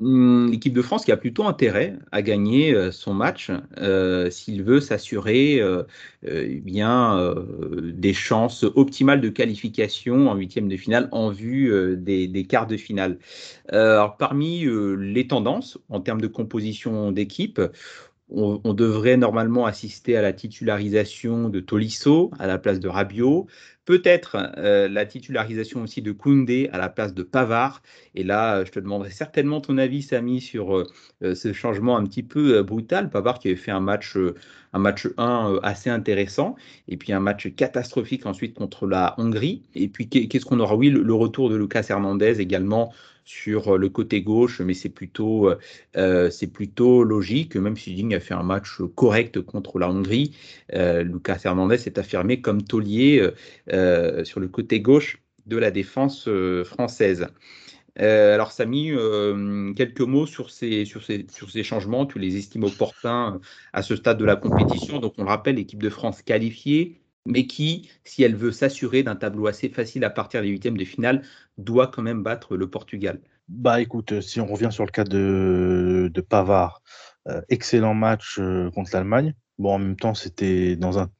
Hum, l'équipe de France qui a plutôt intérêt à gagner son match s'il veut s'assurer eh bien des chances optimales de qualification en huitième de finale en vue des, quarts de finale. parmi les tendances en termes de composition d'équipe, on, devrait normalement assister à la titularisation de Tolisso à la place de Rabiot, peut-être euh, la titularisation aussi de Koundé à la place de Pavard. Et là, je te demanderai certainement ton avis, Samy, sur euh, ce changement un petit peu euh, brutal. Pavard qui avait fait un match, euh, un match 1 euh, assez intéressant, et puis un match catastrophique ensuite contre la Hongrie. Et puis qu'est-ce qu'on aura? Oui, le, retour de Lucas Hernandez également sur le côté gauche, mais c'est plutôt, euh, plutôt logique. Même si Ding a fait un match correct contre la Hongrie, euh, Lucas Hernandez s'est affirmé comme taulier euh, sur le côté gauche de la défense française. Euh, alors, Samy, euh, quelques mots sur ces, sur, ces, sur ces changements. Tu les estimes opportuns à ce stade de la compétition. Donc, on le rappelle, l'équipe de France qualifiée, mais qui, si elle veut s'assurer d'un tableau assez facile à partir des huitièmes de finale, doit quand même battre le Portugal. Bah écoute, si on revient sur le cas de, de Pavard, excellent match contre l'Allemagne. Bon, en même temps, c'était dans un,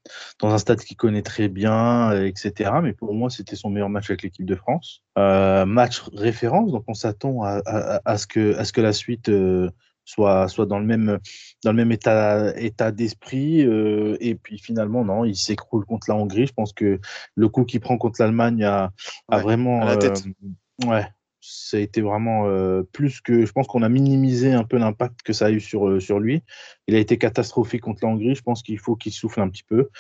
dans un stade qu'il connaît très bien, etc. Mais pour moi, c'était son meilleur match avec l'équipe de France. Euh, match référence, donc on s'attend à, à, ce que, à ce que la suite euh, soit, soit dans le même, dans le même état, état d'esprit. Euh, et puis finalement, non, il s'écroule contre la Hongrie. Je pense que le coup qu'il prend contre l'Allemagne a, a vraiment. la tête. ouais, ça a été vraiment euh, plus que. Je pense qu'on a minimisé un peu l'impact que ça a eu sur, euh, sur lui. Il a été catastrophique contre la Hongrie. Je pense qu'il faut qu'il souffle un petit peu.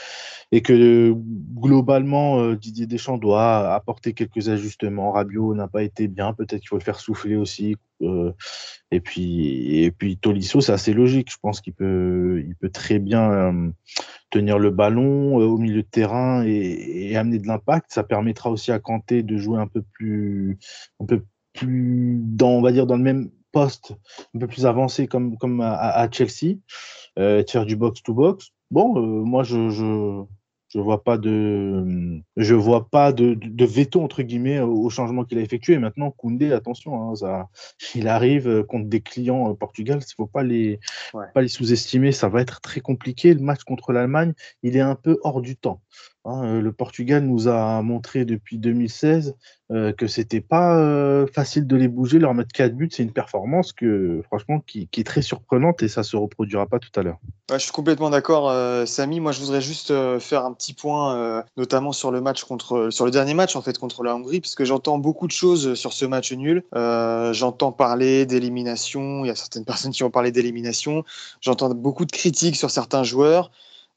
Et que globalement, euh, Didier Deschamps doit apporter quelques ajustements. Rabiot n'a pas été bien. Peut-être qu'il faut le faire souffler aussi. Et, puis, et puis Tolisso, c'est assez logique. Je pense qu'il peut, il peut très bien tenir le ballon au milieu de terrain et, amener de l'impact. Ça permettra aussi à Kanté de jouer un peu plus, un peu plus dans, on va dire, dans le même poste, un peu plus avancé comme, comme à, Chelsea, euh, de faire du box-to-box. Bon, euh, moi, je, je vois pas de, je vois pas de, de veto entre guillemets au changement qu'il a effectué. maintenant, Koundé, attention, hein, ça, il arrive contre des clients au Portugal, il faut pas les, Ouais. pas les sous-estimer. Ça va être très compliqué. Le match contre l'Allemagne, il est un peu hors du temps. Hein, euh, le Portugal nous a montré depuis 2016 euh, que c'était pas euh, facile de les bouger. Leur mettre 4 buts, c'est une performance que, franchement, qui, est très surprenante et ça se reproduira pas tout à l'heure. Je suis complètement d'accord, euh, Samy. Moi, je voudrais juste faire un petit point, notamment sur le match contre, sur le dernier match en fait contre la Hongrie, parce que j'entends beaucoup de choses sur ce match nul. J'entends parler d'élimination. Il y a certaines personnes qui ont parlé d'élimination. J'entends beaucoup de critiques sur certains joueurs.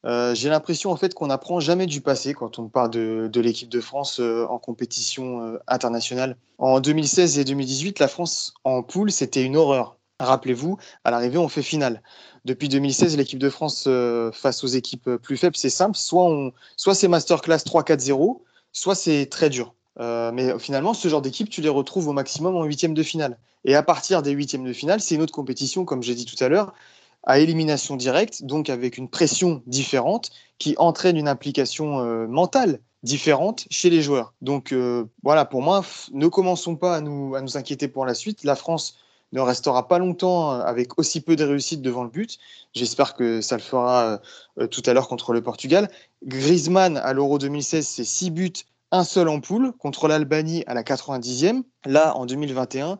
Euh, J'ai l'impression en fait qu'on n'apprend jamais du passé quand on parle de, l'équipe de France euh, en compétition euh, internationale. En 2016 et 2018, la France en poule, c'était une horreur. Rappelez-vous, à l'arrivée, on fait finale. Depuis 2016, l'équipe de France face aux équipes plus faibles, c'est simple. Soit, soit c'est masterclass 3-4-0, soit c'est très dur. Mais finalement, ce genre d'équipe, tu les retrouves au maximum en huitième de finale. Et à partir des huitièmes de finale, c'est une autre compétition, comme j'ai dit tout à l'heure, à élimination directe, donc avec une pression différente qui entraîne une implication euh, mentale différente chez les joueurs. Donc euh, voilà, pour moi, ne commençons pas à nous, à nous inquiéter pour la suite. La France ne restera pas longtemps euh, avec aussi peu de réussite devant le but. J'espère que ça le fera tout à l'heure contre le Portugal. Griezmann, à l'Euro 2016, c'est 6 buts, un seul en poule, contre l'Albanie à la 90e. Là, en 2021,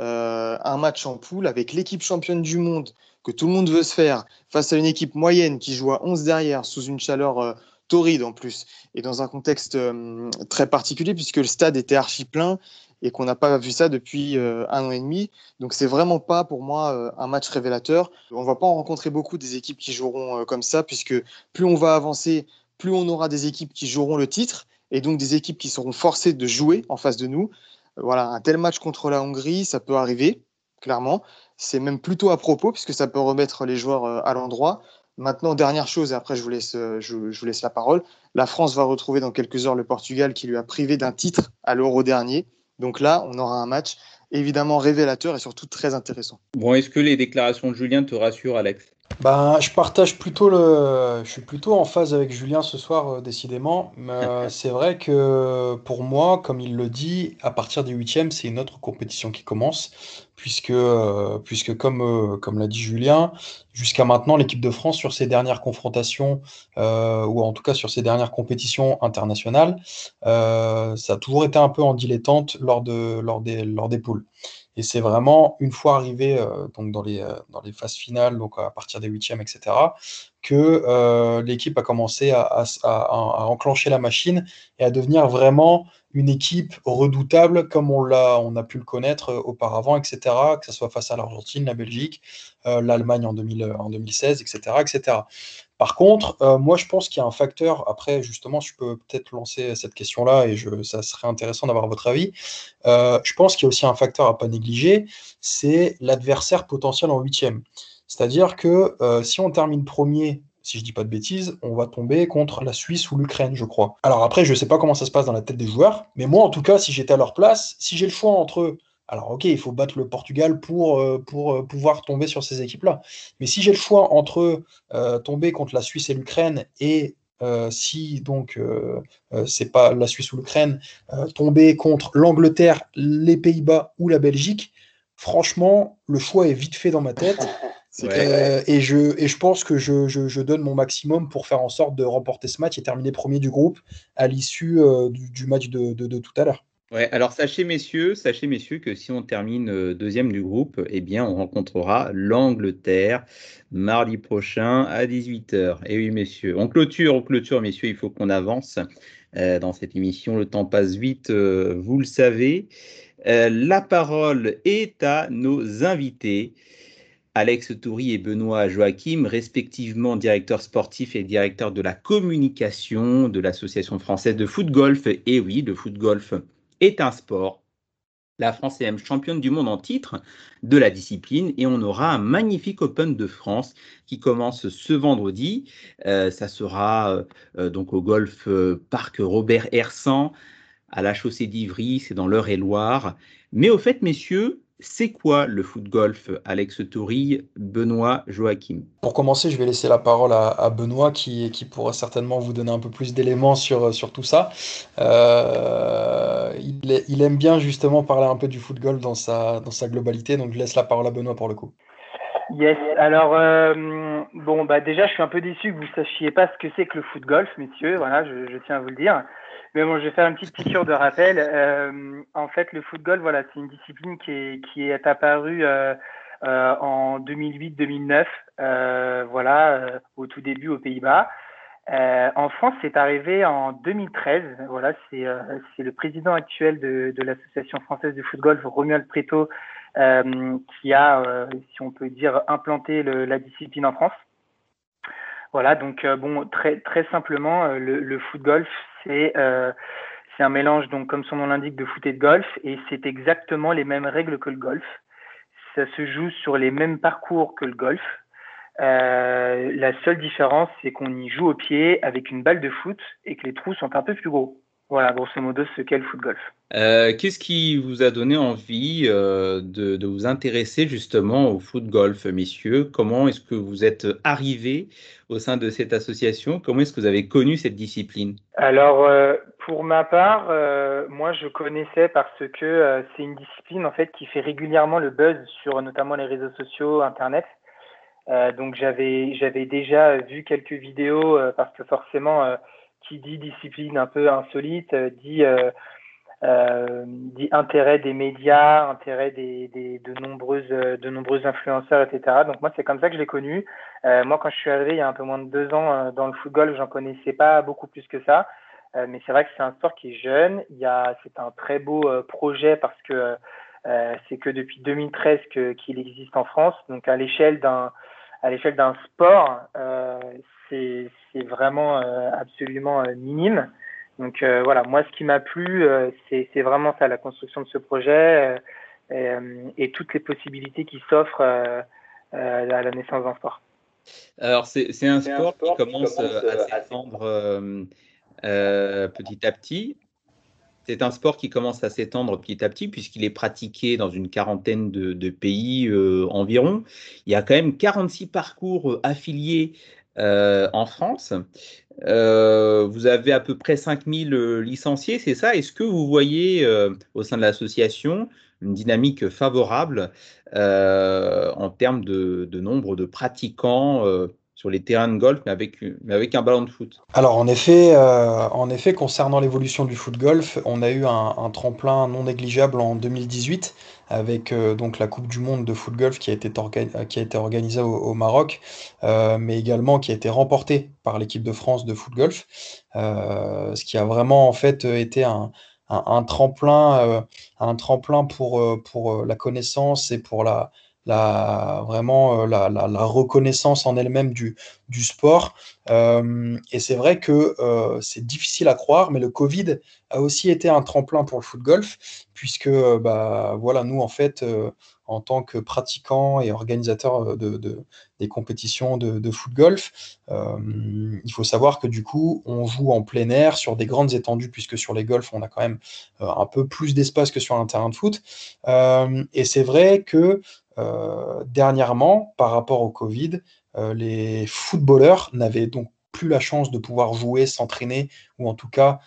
euh, un match en poule avec l'équipe championne du monde que tout le monde veut se faire face à une équipe moyenne qui joue à 11 derrière sous une chaleur euh, torride en plus et dans un contexte euh, très particulier puisque le stade était archi plein et qu'on n'a pas vu ça depuis euh, un an et demi. Donc c'est vraiment pas pour moi un match révélateur. On va pas en rencontrer beaucoup des équipes qui joueront comme ça puisque plus on va avancer, plus on aura des équipes qui joueront le titre et donc des équipes qui seront forcées de jouer en face de nous. Voilà, un tel match contre la Hongrie, ça peut arriver, clairement. C'est même plutôt à propos, puisque ça peut remettre les joueurs euh, à l'endroit. Maintenant, dernière chose, et après je vous, laisse, euh, je vous laisse la parole. La France va retrouver dans quelques heures le Portugal qui lui a privé d'un titre à l'Euro dernier. Donc là, on aura un match évidemment révélateur et surtout très intéressant. Bon, est-ce que les déclarations de Julien te rassurent, Alex? Ben, je partage plutôt le. Je suis plutôt en phase avec Julien ce soir, euh, décidément. Mais euh, c'est vrai que pour moi, comme il le dit, à partir des huitièmes, c'est une autre compétition qui commence. Puisque, euh, puisque comme, comme l'a dit Julien, jusqu'à maintenant, l'équipe de France, sur ses dernières confrontations, ou en tout cas sur ses dernières compétitions internationales, ça a toujours été un peu en dilettante lors, de, lors, des, lors des poules. Et c'est vraiment une fois arrivé euh, donc dans, les, euh, dans les phases finales, donc à partir des huitièmes, etc., que euh, l'équipe a commencé à, enclencher la machine et à devenir vraiment une équipe redoutable comme on l'a, a pu le connaître auparavant, etc., que ce soit face à l'Argentine, la Belgique, l'Allemagne en, 2000, en 2016, etc., etc. Par contre, euh, moi, je pense qu'il y a un facteur. Après, justement, je peux peut-être lancer cette question-là et ça serait intéressant d'avoir votre avis. Euh, je pense qu'il y a aussi un facteur à pas négliger, c'est l'adversaire potentiel en huitième. C'est-à-dire que euh, si on termine premier, si je dis pas de bêtises, on va tomber contre la Suisse ou l'Ukraine, je crois. Alors après, je sais pas comment ça se passe dans la tête des joueurs, mais moi, en tout cas, si j'étais à leur place, si j'ai le choix entre alors, ok, il faut battre le Portugal pour, euh, pour euh, pouvoir tomber sur ces équipes-là. Mais si j'ai le choix entre euh, tomber contre la Suisse et l'Ukraine et si donc c'est pas la Suisse ou l'Ukraine, tomber contre l'Angleterre, les Pays-Bas ou la Belgique, franchement, le choix est vite fait dans ma tête. et, je, et je pense que je, je, donne mon maximum pour faire en sorte de remporter ce match et terminer premier du groupe à l'issue du, match de, de, de tout à l'heure. Alors sachez messieurs, sachez messieurs que si on termine euh, deuxième du groupe, eh bien on rencontrera l'Angleterre mardi prochain à 18h. Et oui messieurs, on clôture, on clôture messieurs, il faut qu'on avance euh, dans cette émission. Le temps passe vite, euh, vous le savez. la parole est à nos invités. Alex Toury et Benoît Joachim, respectivement directeur sportif et directeur de la communication de l'Association française de foot golf. Et oui, le foot golf est un sport. La France est championne du monde en titre de la discipline et on aura un magnifique Open de France qui commence ce vendredi. Euh, ça sera euh, donc au golf euh, parc Robert Hersan à la chaussée d'Ivry, c'est dans l'Eure-et-Loire. Mais au fait, messieurs, c'est quoi le foot golf, Alex Tourille, Benoît Joachim? Pour commencer, je vais laisser la parole à, Benoît qui, qui, pourra certainement vous donner un peu plus d'éléments sur, sur tout ça. Euh, il, aime bien justement parler un peu du foot golf dans sa, dans sa globalité, donc je laisse la parole à Benoît pour le coup. Yes, alors euh, bon bah déjà je suis un peu déçu que vous sachiez pas ce que c'est que le foot golf, messieurs, voilà, je tiens à vous le dire. Mais bon, je vais faire une petite piqûre de rappel. Euh, en fait, le football, voilà, c'est une discipline qui est, qui est apparue euh, euh, en 2008-2009, euh, voilà, euh, au tout début aux Pays-Bas. Euh, en France, c'est arrivé en 2013. Voilà, c'est c'est le président actuel de, de l'association française de football, Romuald Preto, qui a, si on peut dire, implanté le, la discipline en France. Voilà, donc bon, très très simplement, le, le foot golf, c'est euh, c'est un mélange, donc comme son nom l'indique, de foot et de golf, et c'est exactement les mêmes règles que le golf. Ça se joue sur les mêmes parcours que le golf. Euh, la seule différence, c'est qu'on y joue au pied avec une balle de foot et que les trous sont un peu plus gros. Voilà, grosso modo, ce qu'est le foot golf. Euh, qu'est-ce qui vous a donné envie euh, de, de, vous intéresser justement au foot golf, messieurs? Comment est-ce que vous êtes arrivé au sein de cette association? Comment est-ce que vous avez connu cette discipline? Alors, euh, pour ma part, moi, je connaissais parce que c'est une discipline en fait qui fait régulièrement le buzz sur notamment les réseaux sociaux, Internet. donc, j'avais j'avais déjà vu quelques vidéos parce que forcément qui dit discipline un peu insolite, euh, dit, euh, euh, dit intérêt des médias, intérêt de, nombreuses, de nombreux influenceurs, etc. Donc moi, c'est comme ça que je l'ai connu. Moi, quand je suis arrivé il y a un peu moins de deux ans dans le football, j'en connaissais pas beaucoup plus que ça. mais c'est vrai que c'est un sport qui est jeune. Il y a, c'est un très beau projet parce que c'est que depuis 2013 que, qu'il existe en France. Donc à l'échelle d'un à l'échelle d'un sport, euh, c'est vraiment euh, absolument euh, minime. Donc euh, voilà, moi ce qui m'a plu, c'est vraiment ça, la construction de ce projet et, et toutes les possibilités qui s'offrent à la naissance d'un sport. Alors c'est un, sport, qui commence, à s'étendre petit à petit. C'est un sport qui commence à s'étendre petit à petit puisqu'il est pratiqué dans une quarantaine de, pays euh, environ. Il y a quand même 46 parcours affiliés euh, en France. Euh, vous avez à peu près 5000 euh, licenciés, c'est ça? Est-ce que vous voyez au sein de l'association une dynamique favorable en termes de, nombre de pratiquants sur les terrains de golf, mais avec, un ballon de foot. Alors en effet, euh, en effet concernant l'évolution du foot golf, on a eu un, tremplin non négligeable en 2018 avec euh, donc la Coupe du Monde de foot golf qui a été, qui a été organisée au, Maroc, euh, mais également qui a été remportée par l'équipe de France de foot golf, ce qui a vraiment en fait été un, un, un tremplin, un tremplin pour, pour la connaissance et pour la la, vraiment euh, la, reconnaissance en elle-même du, du sport. Euh, et c'est vrai que euh, c'est difficile à croire, mais le Covid a aussi été un tremplin pour le foot golf, puisque bah, voilà, nous, en fait, en tant que pratiquants et organisateurs de des compétitions de, de foot golf, il faut savoir que du coup, on joue en plein air sur des grandes étendues, puisque sur les golfs, on a quand même un peu plus d'espace que sur un terrain de foot. et c'est vrai que euh, dernièrement, par rapport au Covid, euh, les footballeurs n'avaient donc plus la chance de pouvoir jouer, s'entraîner ou en tout cas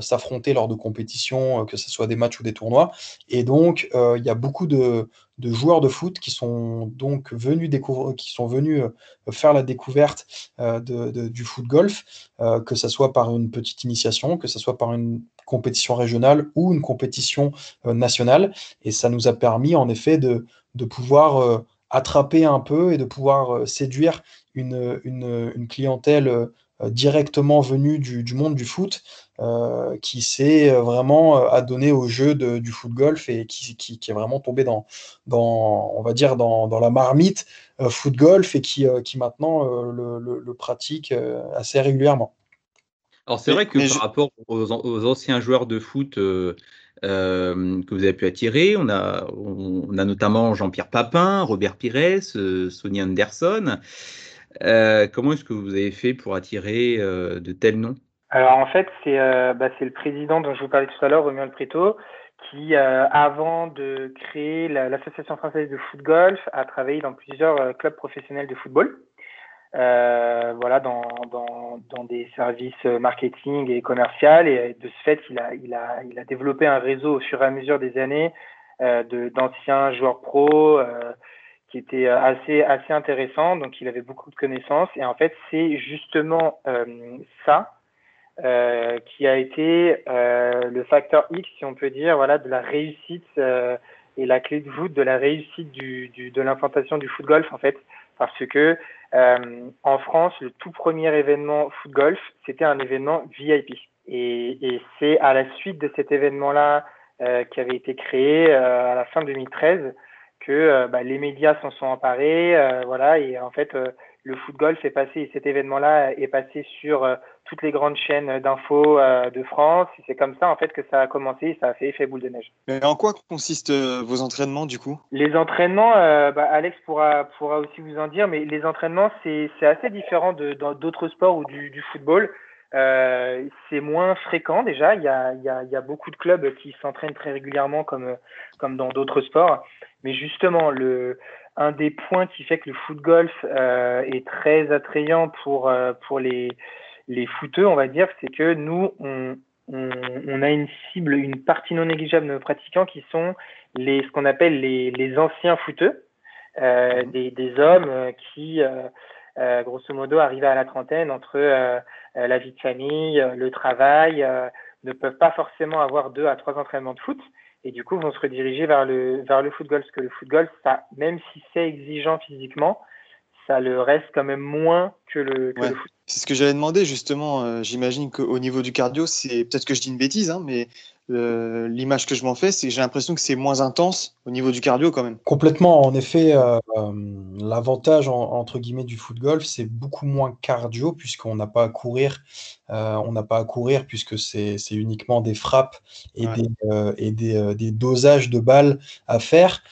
s'affronter lors de compétitions, que ce soit des matchs ou des tournois. Et donc, il y a beaucoup de, joueurs de foot qui sont donc venus, qui sont venus faire la découverte du foot golf, que ce soit par une petite initiation, que ce soit par une compétition régionale ou une compétition nationale. Et ça nous a permis en effet de, de pouvoir attraper un peu et de pouvoir euh, séduire une, une, clientèle euh, directement venue du, monde du foot euh, qui s'est vraiment adonné au jeu du foot golf et qui, qui, est vraiment tombé dans, dans on va dire dans, dans la marmite foot golf et qui, qui maintenant le, pratique assez régulièrement. Alors c'est vrai que par rapport aux, aux, anciens joueurs de foot euh, que vous avez pu attirer. On a, on, a notamment Jean-Pierre Papin, Robert Pires, euh, Sonia Anderson. Euh, comment est-ce que vous avez fait pour attirer de tels noms? Alors en fait, c'est bah, le président dont je vous parlais tout à l'heure, Romuald Prito, qui, avant de créer l'Association française de foot golf, a travaillé dans plusieurs clubs professionnels de football. Euh, voilà, dans, dans, dans, des services marketing et commercial. Et de ce fait, il a, il a, il a développé un réseau au fur et à mesure des années euh, d'anciens joueurs pros euh, qui était assez, assez intéressant. Donc, il avait beaucoup de connaissances. Et en fait, c'est justement euh, ça euh, qui a été le facteur X, si on peut dire, voilà, de la réussite et la clé de voûte de la réussite du, du de l'implantation du foot golf, en fait, parce que euh, en France, le tout premier événement foot golf, c'était un événement VIP. Et, et c'est à la suite de cet événement-là euh, qui avait été créé euh, à la fin 2013 que euh, bah, les médias s'en sont emparés, euh, voilà, et en fait le foot golf est passé, cet événement-là est passé sur toutes les grandes chaînes d'infos de France. C'est comme ça en fait que ça a commencé, et ça a fait effet boule de neige. Mais en quoi consistent vos entraînements du coup? Les entraînements, bah, Alex pourra pourra aussi vous en dire, mais les entraînements c'est assez différent de d'autres sports ou du, du football. Euh, c'est moins fréquent déjà. Il y a, il y a, il y a beaucoup de clubs qui s'entraînent très régulièrement comme, comme dans d'autres sports. Mais justement, le, un des points qui fait que le foot golf euh, est très attrayant pour, euh, pour les, les footeux, on va dire, c'est que nous, on, on, on, a une cible, une partie non négligeable de nos pratiquants qui sont les, ce qu'on appelle les, les anciens footeux, euh, des, des hommes qui euh, grosso modo, arriver à la trentaine entre la vie de famille, le travail, ne peuvent pas forcément avoir deux à trois entraînements de foot et du coup vont se rediriger vers le vers le foot golf parce que le foot golf ça même si c'est exigeant physiquement ça le reste quand même moins que le, que le foot. C'est ce que j'allais demander justement. J'imagine qu'au niveau du cardio, c'est peut-être que je dis une bêtise, hein, mais l'image que je m'en fais, c'est que j'ai l'impression que c'est moins intense au niveau du cardio quand même. Complètement. En effet, euh, euh, l'avantage entre guillemets du foot golf, c'est beaucoup moins cardio puisqu'on n'a pas à courir. Euh, on n'a pas à courir puisque c'est uniquement des frappes et, des, et des, des, dosages de balles à faire.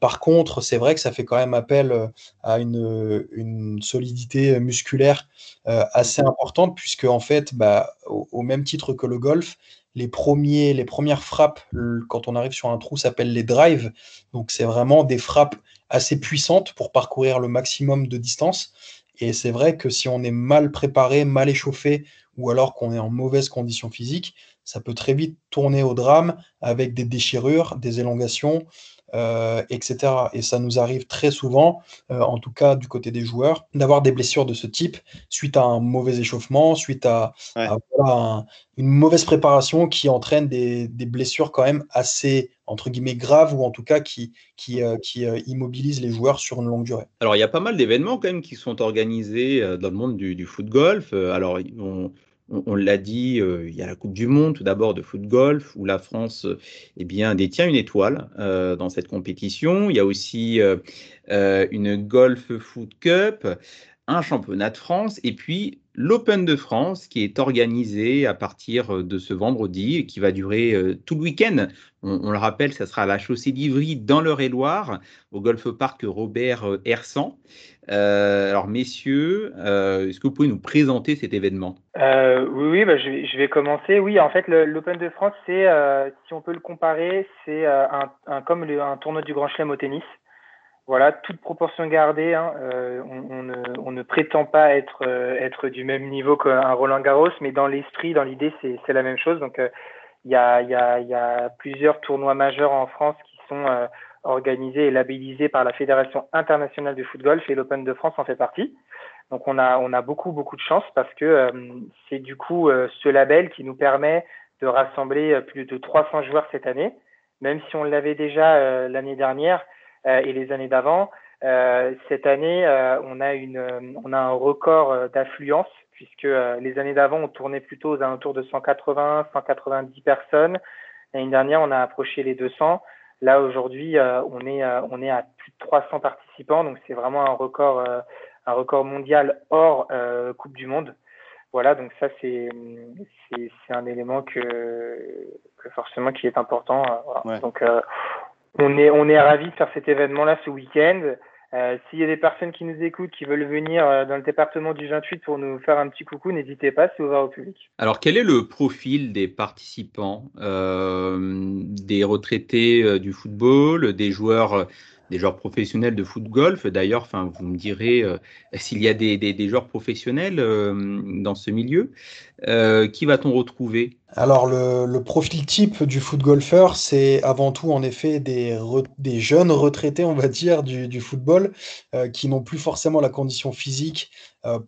par contre, c'est vrai que ça fait quand même appel à une, une solidité musculaire assez importante puisque en fait, bah, au même titre que le golf, les, premiers, les premières frappes, quand on arrive sur un trou, s'appellent les drives. Donc, c'est vraiment des frappes assez puissantes pour parcourir le maximum de distance. Et c'est vrai que si on est mal préparé, mal échauffé, ou alors qu'on est en mauvaise condition physique, ça peut très vite tourner au drame avec des déchirures, des élongations, euh, etc. Et ça nous arrive très souvent, euh, en tout cas du côté des joueurs, d'avoir des blessures de ce type suite à un mauvais échauffement, suite à, une mauvaise préparation qui entraîne des, blessures quand même assez entre guillemets graves ou en tout cas qui, qui, euh, qui immobilisent les joueurs sur une longue durée. Alors il y a pas mal d'événements quand même qui sont organisés dans le monde du, du foot golf. Alors on, on, l'a dit, euh, il y a la Coupe du Monde tout d'abord de foot golf où la France eh détient une étoile euh, dans cette compétition. Il y a aussi euh, une Golf Foot Cup, un championnat de France et puis l'Open de France qui est organisé à partir de ce vendredi et qui va durer tout le week-end. On, le rappelle, ça sera à la chaussée d'Ivry dans l'Eure-et-Loire au Golf Park Robert Hersan. Euh, alors, messieurs, euh, est-ce que vous pouvez nous présenter cet événement? Euh, Oui, oui bah, je, vais, commencer. Oui, en fait, l'Open de France, si on peut le comparer, c'est un, comme un tournoi du Grand Chelem au tennis. Voilà, toute proportion gardée, hein, on, on, ne, on, ne prétend pas être, être du même niveau qu'un Roland Garros, mais dans l'esprit, dans l'idée, c'est la même chose. Donc, il y, a, y, a, y, a, plusieurs tournois majeurs en France qui sont organisés et labellisés par la Fédération internationale de football et l'Open de France en fait partie. Donc on a, on a beaucoup, beaucoup de chance parce que euh, c'est du coup euh, ce label qui nous permet de rassembler euh, plus de 300 joueurs cette année, même si on l'avait déjà l'année dernière et les années d'avant. cette année, on, a une, on a un record d'affluence puisque les années d'avant, on tournait plutôt aux alentours de 180, 190 personnes. L'année dernière, on a approché les 200. Là, aujourd'hui, on, est, on est à plus de 300 participants, donc c'est vraiment un record un record mondial hors euh, Coupe du Monde. Voilà, donc ça c'est c'est un élément que, que, forcément qui est important. Euh, donc euh, on est on est ravis de faire cet événement-là ce week-end. S'il y a des personnes qui nous écoutent, qui veulent venir dans le département du 28 pour nous faire un petit coucou, n'hésitez pas, c'est ouvert au public. Alors, quel est le profil des participants Des retraités du football, des joueurs des joueurs professionnels de foot golf? D'ailleurs, vous me direz euh, s'il y a des, des, joueurs professionnels euh, dans ce milieu. Euh, qui va-t-on retrouver? Alors, le, profil type du foot golfeur, c'est avant tout en effet des, jeunes retraités, on va dire, du, football, qui n'ont plus forcément la condition physique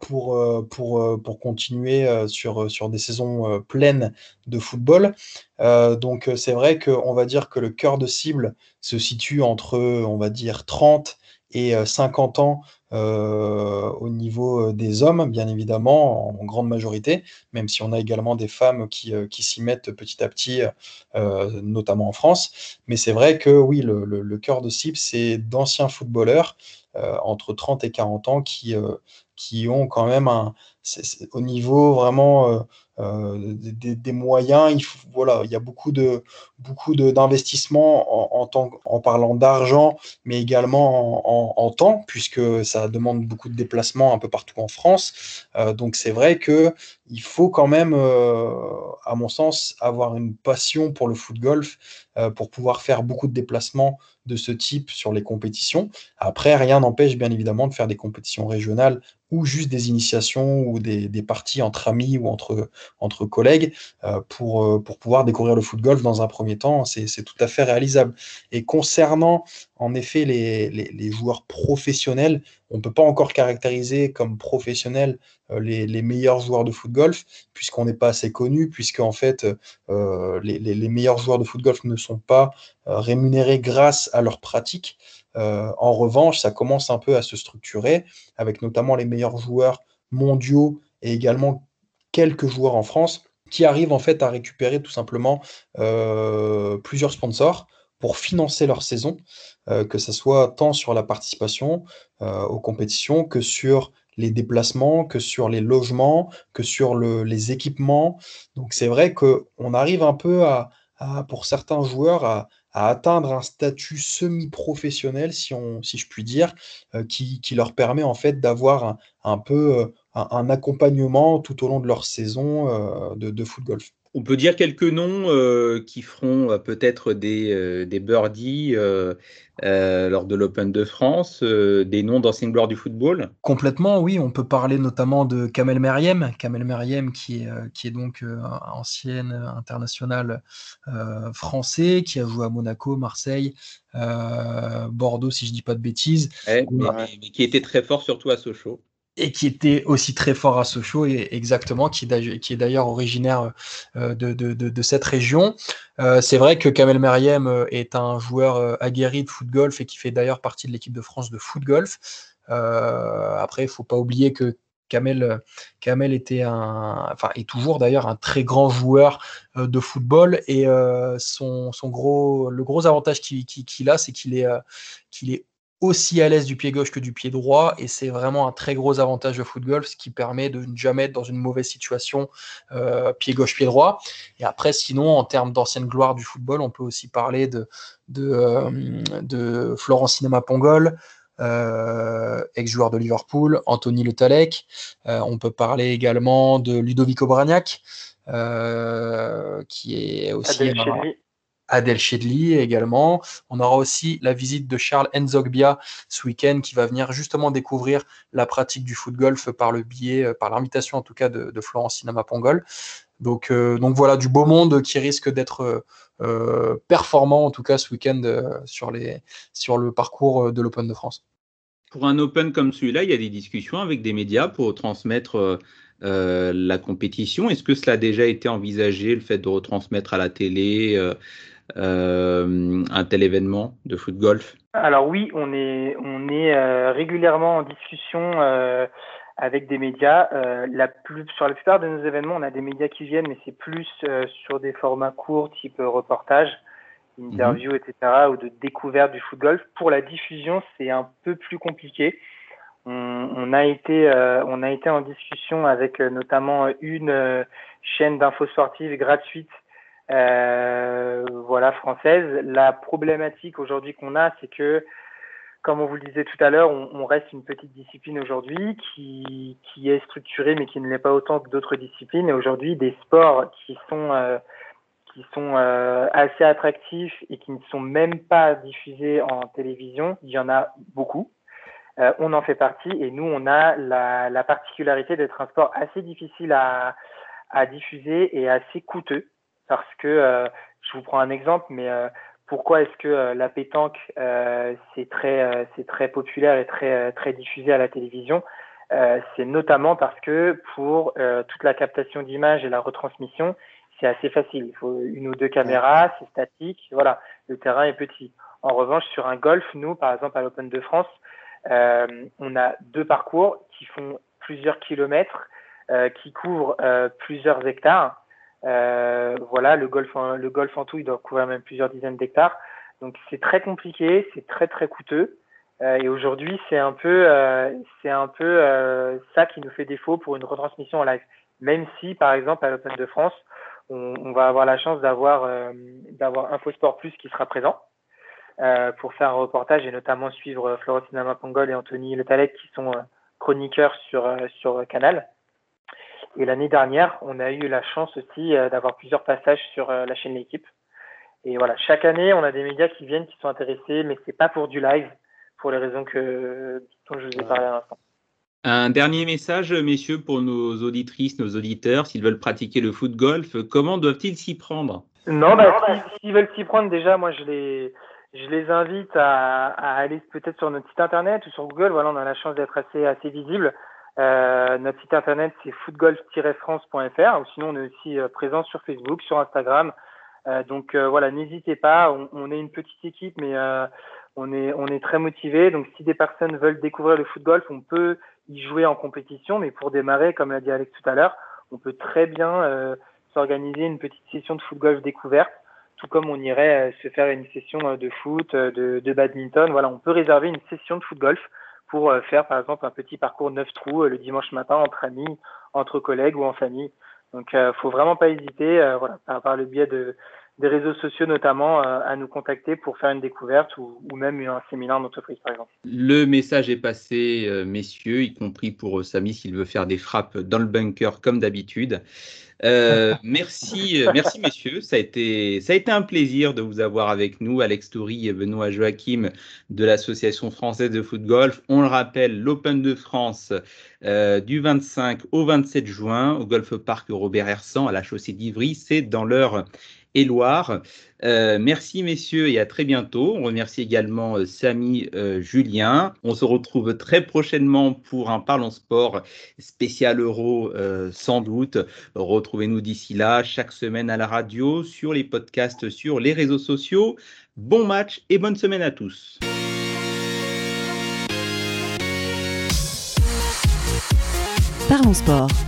pour, pour, pour continuer sur, sur des saisons pleines de football. donc, c'est vrai qu'on va dire que le cœur de cible se situe entre, on va dire, 30 et 50 ans euh, au niveau des hommes, bien évidemment, en grande majorité, même si on a également des femmes qui, qui s'y mettent petit à petit, euh, notamment en France. Mais c'est vrai que oui, le, cœur de cible, c'est d'anciens footballeurs euh, entre 30 et 40 ans qui, qui ont quand même un, au niveau vraiment euh, des, moyens. Il voilà, il y a beaucoup de beaucoup d'investissements en, en, parlant d'argent, mais également en, temps, puisque ça demande beaucoup de déplacements un peu partout en France. Euh, donc c'est vrai que il faut quand même, euh, à mon sens, avoir une passion pour le foot golf pour pouvoir faire beaucoup de déplacements de ce type sur les compétitions. Après, rien n'empêche bien évidemment de faire des compétitions régionales ou juste des initiations ou des parties entre amis ou entre, entre collègues euh, pour, euh, pour pouvoir découvrir le foot golf dans un premier temps. C'est tout à fait réalisable. Et concernant en effet les, les, joueurs professionnels, on ne peut pas encore caractériser comme professionnels euh, les, les, meilleurs joueurs de foot golf, puisqu'on n'est pas assez connu, puisque en fait les, les, meilleurs joueurs de foot golf ne sont pas rémunérés grâce à leur pratique. En revanche, ça commence un peu à se structurer, avec notamment les meilleurs joueurs mondiaux et également quelques joueurs en France qui arrivent en fait à récupérer tout simplement euh, plusieurs sponsors pour financer leur saison, euh, que ce soit tant sur la participation aux compétitions que sur les déplacements, que sur les logements, que sur le, les équipements. Donc c'est vrai qu'on arrive un peu à, pour certains joueurs à, atteindre un statut semi-professionnel, si, si je puis dire, euh, qui, qui, leur permet en fait d'avoir un, peu euh, un, un, accompagnement tout au long de leur saison euh, de, de foot golf. On peut dire quelques noms euh, qui feront euh, peut-être des, euh, des birdies lors de l'Open de France, des noms d'anciennes gloires du football? Complètement, oui. On peut parler notamment de Kamel Meriem. Kamel Meriem, qui est, qui est donc ancienne internationale français, qui a joué à Monaco, Marseille, Bordeaux, si je ne dis pas de bêtises. Mais, mais, qui était très fort, surtout à Sochaux et qui était aussi très fort à Sochaux, et exactement, qui, est d'ailleurs originaire euh, de, cette région. Euh, c'est vrai que Kamel Meriem euh, est un joueur aguerri de foot golf et qui fait d'ailleurs partie de l'équipe de France de foot golf. après, il faut pas oublier que Kamel, était enfin, est toujours d'ailleurs un très grand joueur de football et son, gros, le gros avantage qu'il a, c'est qu'il est, qu'il est aussi à l'aise du pied gauche que du pied droit et c'est vraiment un très gros avantage de foot golf ce qui permet de ne jamais être dans une mauvaise situation euh, pied gauche pied droit. Et après sinon en termes d'ancienne gloire du football on peut aussi parler de de, euh, de Florent Cinema Pongol euh, ex-joueur de Liverpool Anthony Le Talec on peut parler également de Ludovico Bragnac euh, qui est aussi Adel Chedli également. On aura aussi la visite de Charles Enzogbia ce week-end qui va venir justement découvrir la pratique du foot golf par le biais, euh, par l'invitation en tout cas de, de Florence Sinama Pongol. Donc, euh, donc voilà, du beau monde qui risque d'être euh, performant en tout cas ce week-end sur, sur le parcours de l'Open de France. Pour un Open comme celui-là, il y a des discussions avec des médias pour transmettre la compétition. Est-ce que cela a déjà été envisagé, le fait de retransmettre à la télé un tel événement de foot golf? Alors oui, on est, on est euh, régulièrement en discussion euh, avec des médias. la plus, sur la plupart de nos événements, on a des médias qui viennent, mais c'est plus sur des formats courts, type reportage, interview, etc., ou de découverte du foot golf. Pour la diffusion, c'est un peu plus compliqué. On, on, a été, on a été en discussion avec notamment une chaîne d'infos sportives gratuite euh, voilà, française. La problématique aujourd'hui qu'on a, c'est que, comme on vous le disait tout à l'heure, on, reste une petite discipline aujourd'hui qui, est structurée, mais qui ne l'est pas autant que d'autres disciplines. Et aujourd'hui, des sports qui sont euh, euh, assez attractifs et qui ne sont même pas diffusés en télévision, il y en a beaucoup. On en fait partie et nous, on a la, la particularité d'être un sport assez difficile à, à diffuser et assez coûteux parce que euh, je vous prends un exemple, mais euh, pourquoi est-ce que euh, la pétanque c'est très c'est très populaire et très très diffusé à la télévision C'est notamment parce que pour toute la captation d'images et la retransmission, c'est assez facile. Il faut une ou deux caméras, c'est statique, voilà, le terrain est petit. En revanche, sur un golf, nous, par exemple à l'Open de France, on a deux parcours qui font plusieurs kilomètres, qui couvrent plusieurs hectares. Euh, voilà, le golf, en, le golf en tout, il doit couvrir même plusieurs dizaines d'hectares. Donc c'est très compliqué, c'est très très coûteux. Euh, et aujourd'hui, c'est un peu, euh, c'est un peu ça qui nous fait défaut pour une retransmission en live. Même si, par exemple, à l'Open de France, on, va avoir la chance d'avoir d'avoir InfoSport Plus qui sera présent pour faire un reportage et notamment suivre Florentine Pongol et Anthony Le Talec qui sont chroniqueurs sur sur Canal. Et l'année dernière, on a eu la chance aussi euh, d'avoir plusieurs passages sur euh, la chaîne L'équipe. Et voilà, chaque année, on a des médias qui viennent, qui sont intéressés, mais c'est pas pour du live, pour les raisons que dont je vous ai parlé à l'instant. Un dernier message, messieurs, pour nos auditrices, nos auditeurs, s'ils veulent pratiquer le foot golf, comment doivent-ils s'y prendre? Non, bah, s'ils veulent s'y prendre, déjà, moi, je les, je les invite à, à aller peut-être sur notre site internet ou sur Google. Voilà, on a la chance d'être assez, assez visible. Euh, notre site internet c'est footgolf-france.fr ou sinon on est aussi euh, présent sur Facebook, sur Instagram. Euh, donc euh, voilà, n'hésitez pas. On, on, est une petite équipe, mais euh, on est on est très motivé. Donc si des personnes veulent découvrir le foot golf, on peut y jouer en compétition, mais pour démarrer, comme l'a dit Alex tout à l'heure, on peut très bien s'organiser une petite session de foot golf découverte, tout comme on irait se faire une session de foot, de, de badminton. Voilà, on peut réserver une session de foot golf pour euh, faire par exemple un petit parcours neuf trous euh, le dimanche matin entre amis, entre collègues ou en famille. Donc, euh, faut vraiment pas hésiter, voilà, par, le biais de des réseaux sociaux notamment, euh, à nous contacter pour faire une découverte ou, ou même un séminaire d'entreprise par exemple. Le message est passé, euh, messieurs, y compris pour Samy s'il veut faire des frappes dans le bunker comme d'habitude. Euh, merci, merci messieurs. Ça a été, ça a été un plaisir de vous avoir avec nous, Alex Toury et Benoît Joachim de l'association française de foot golf. On le rappelle, l'Open de France euh, du 25 au 27 juin au Golf Park Robert Hersan à la chaussée d'Ivry, c'est dans l'heure et. Euh, merci messieurs et à très bientôt. On remercie également euh, Samy euh, Julien. On se retrouve très prochainement pour un Parlons Sport spécial Euro sans doute. Retrouvez-nous d'ici là chaque semaine à la radio, sur les podcasts, sur les réseaux sociaux. Bon match et bonne semaine à tous. Parlons Sport.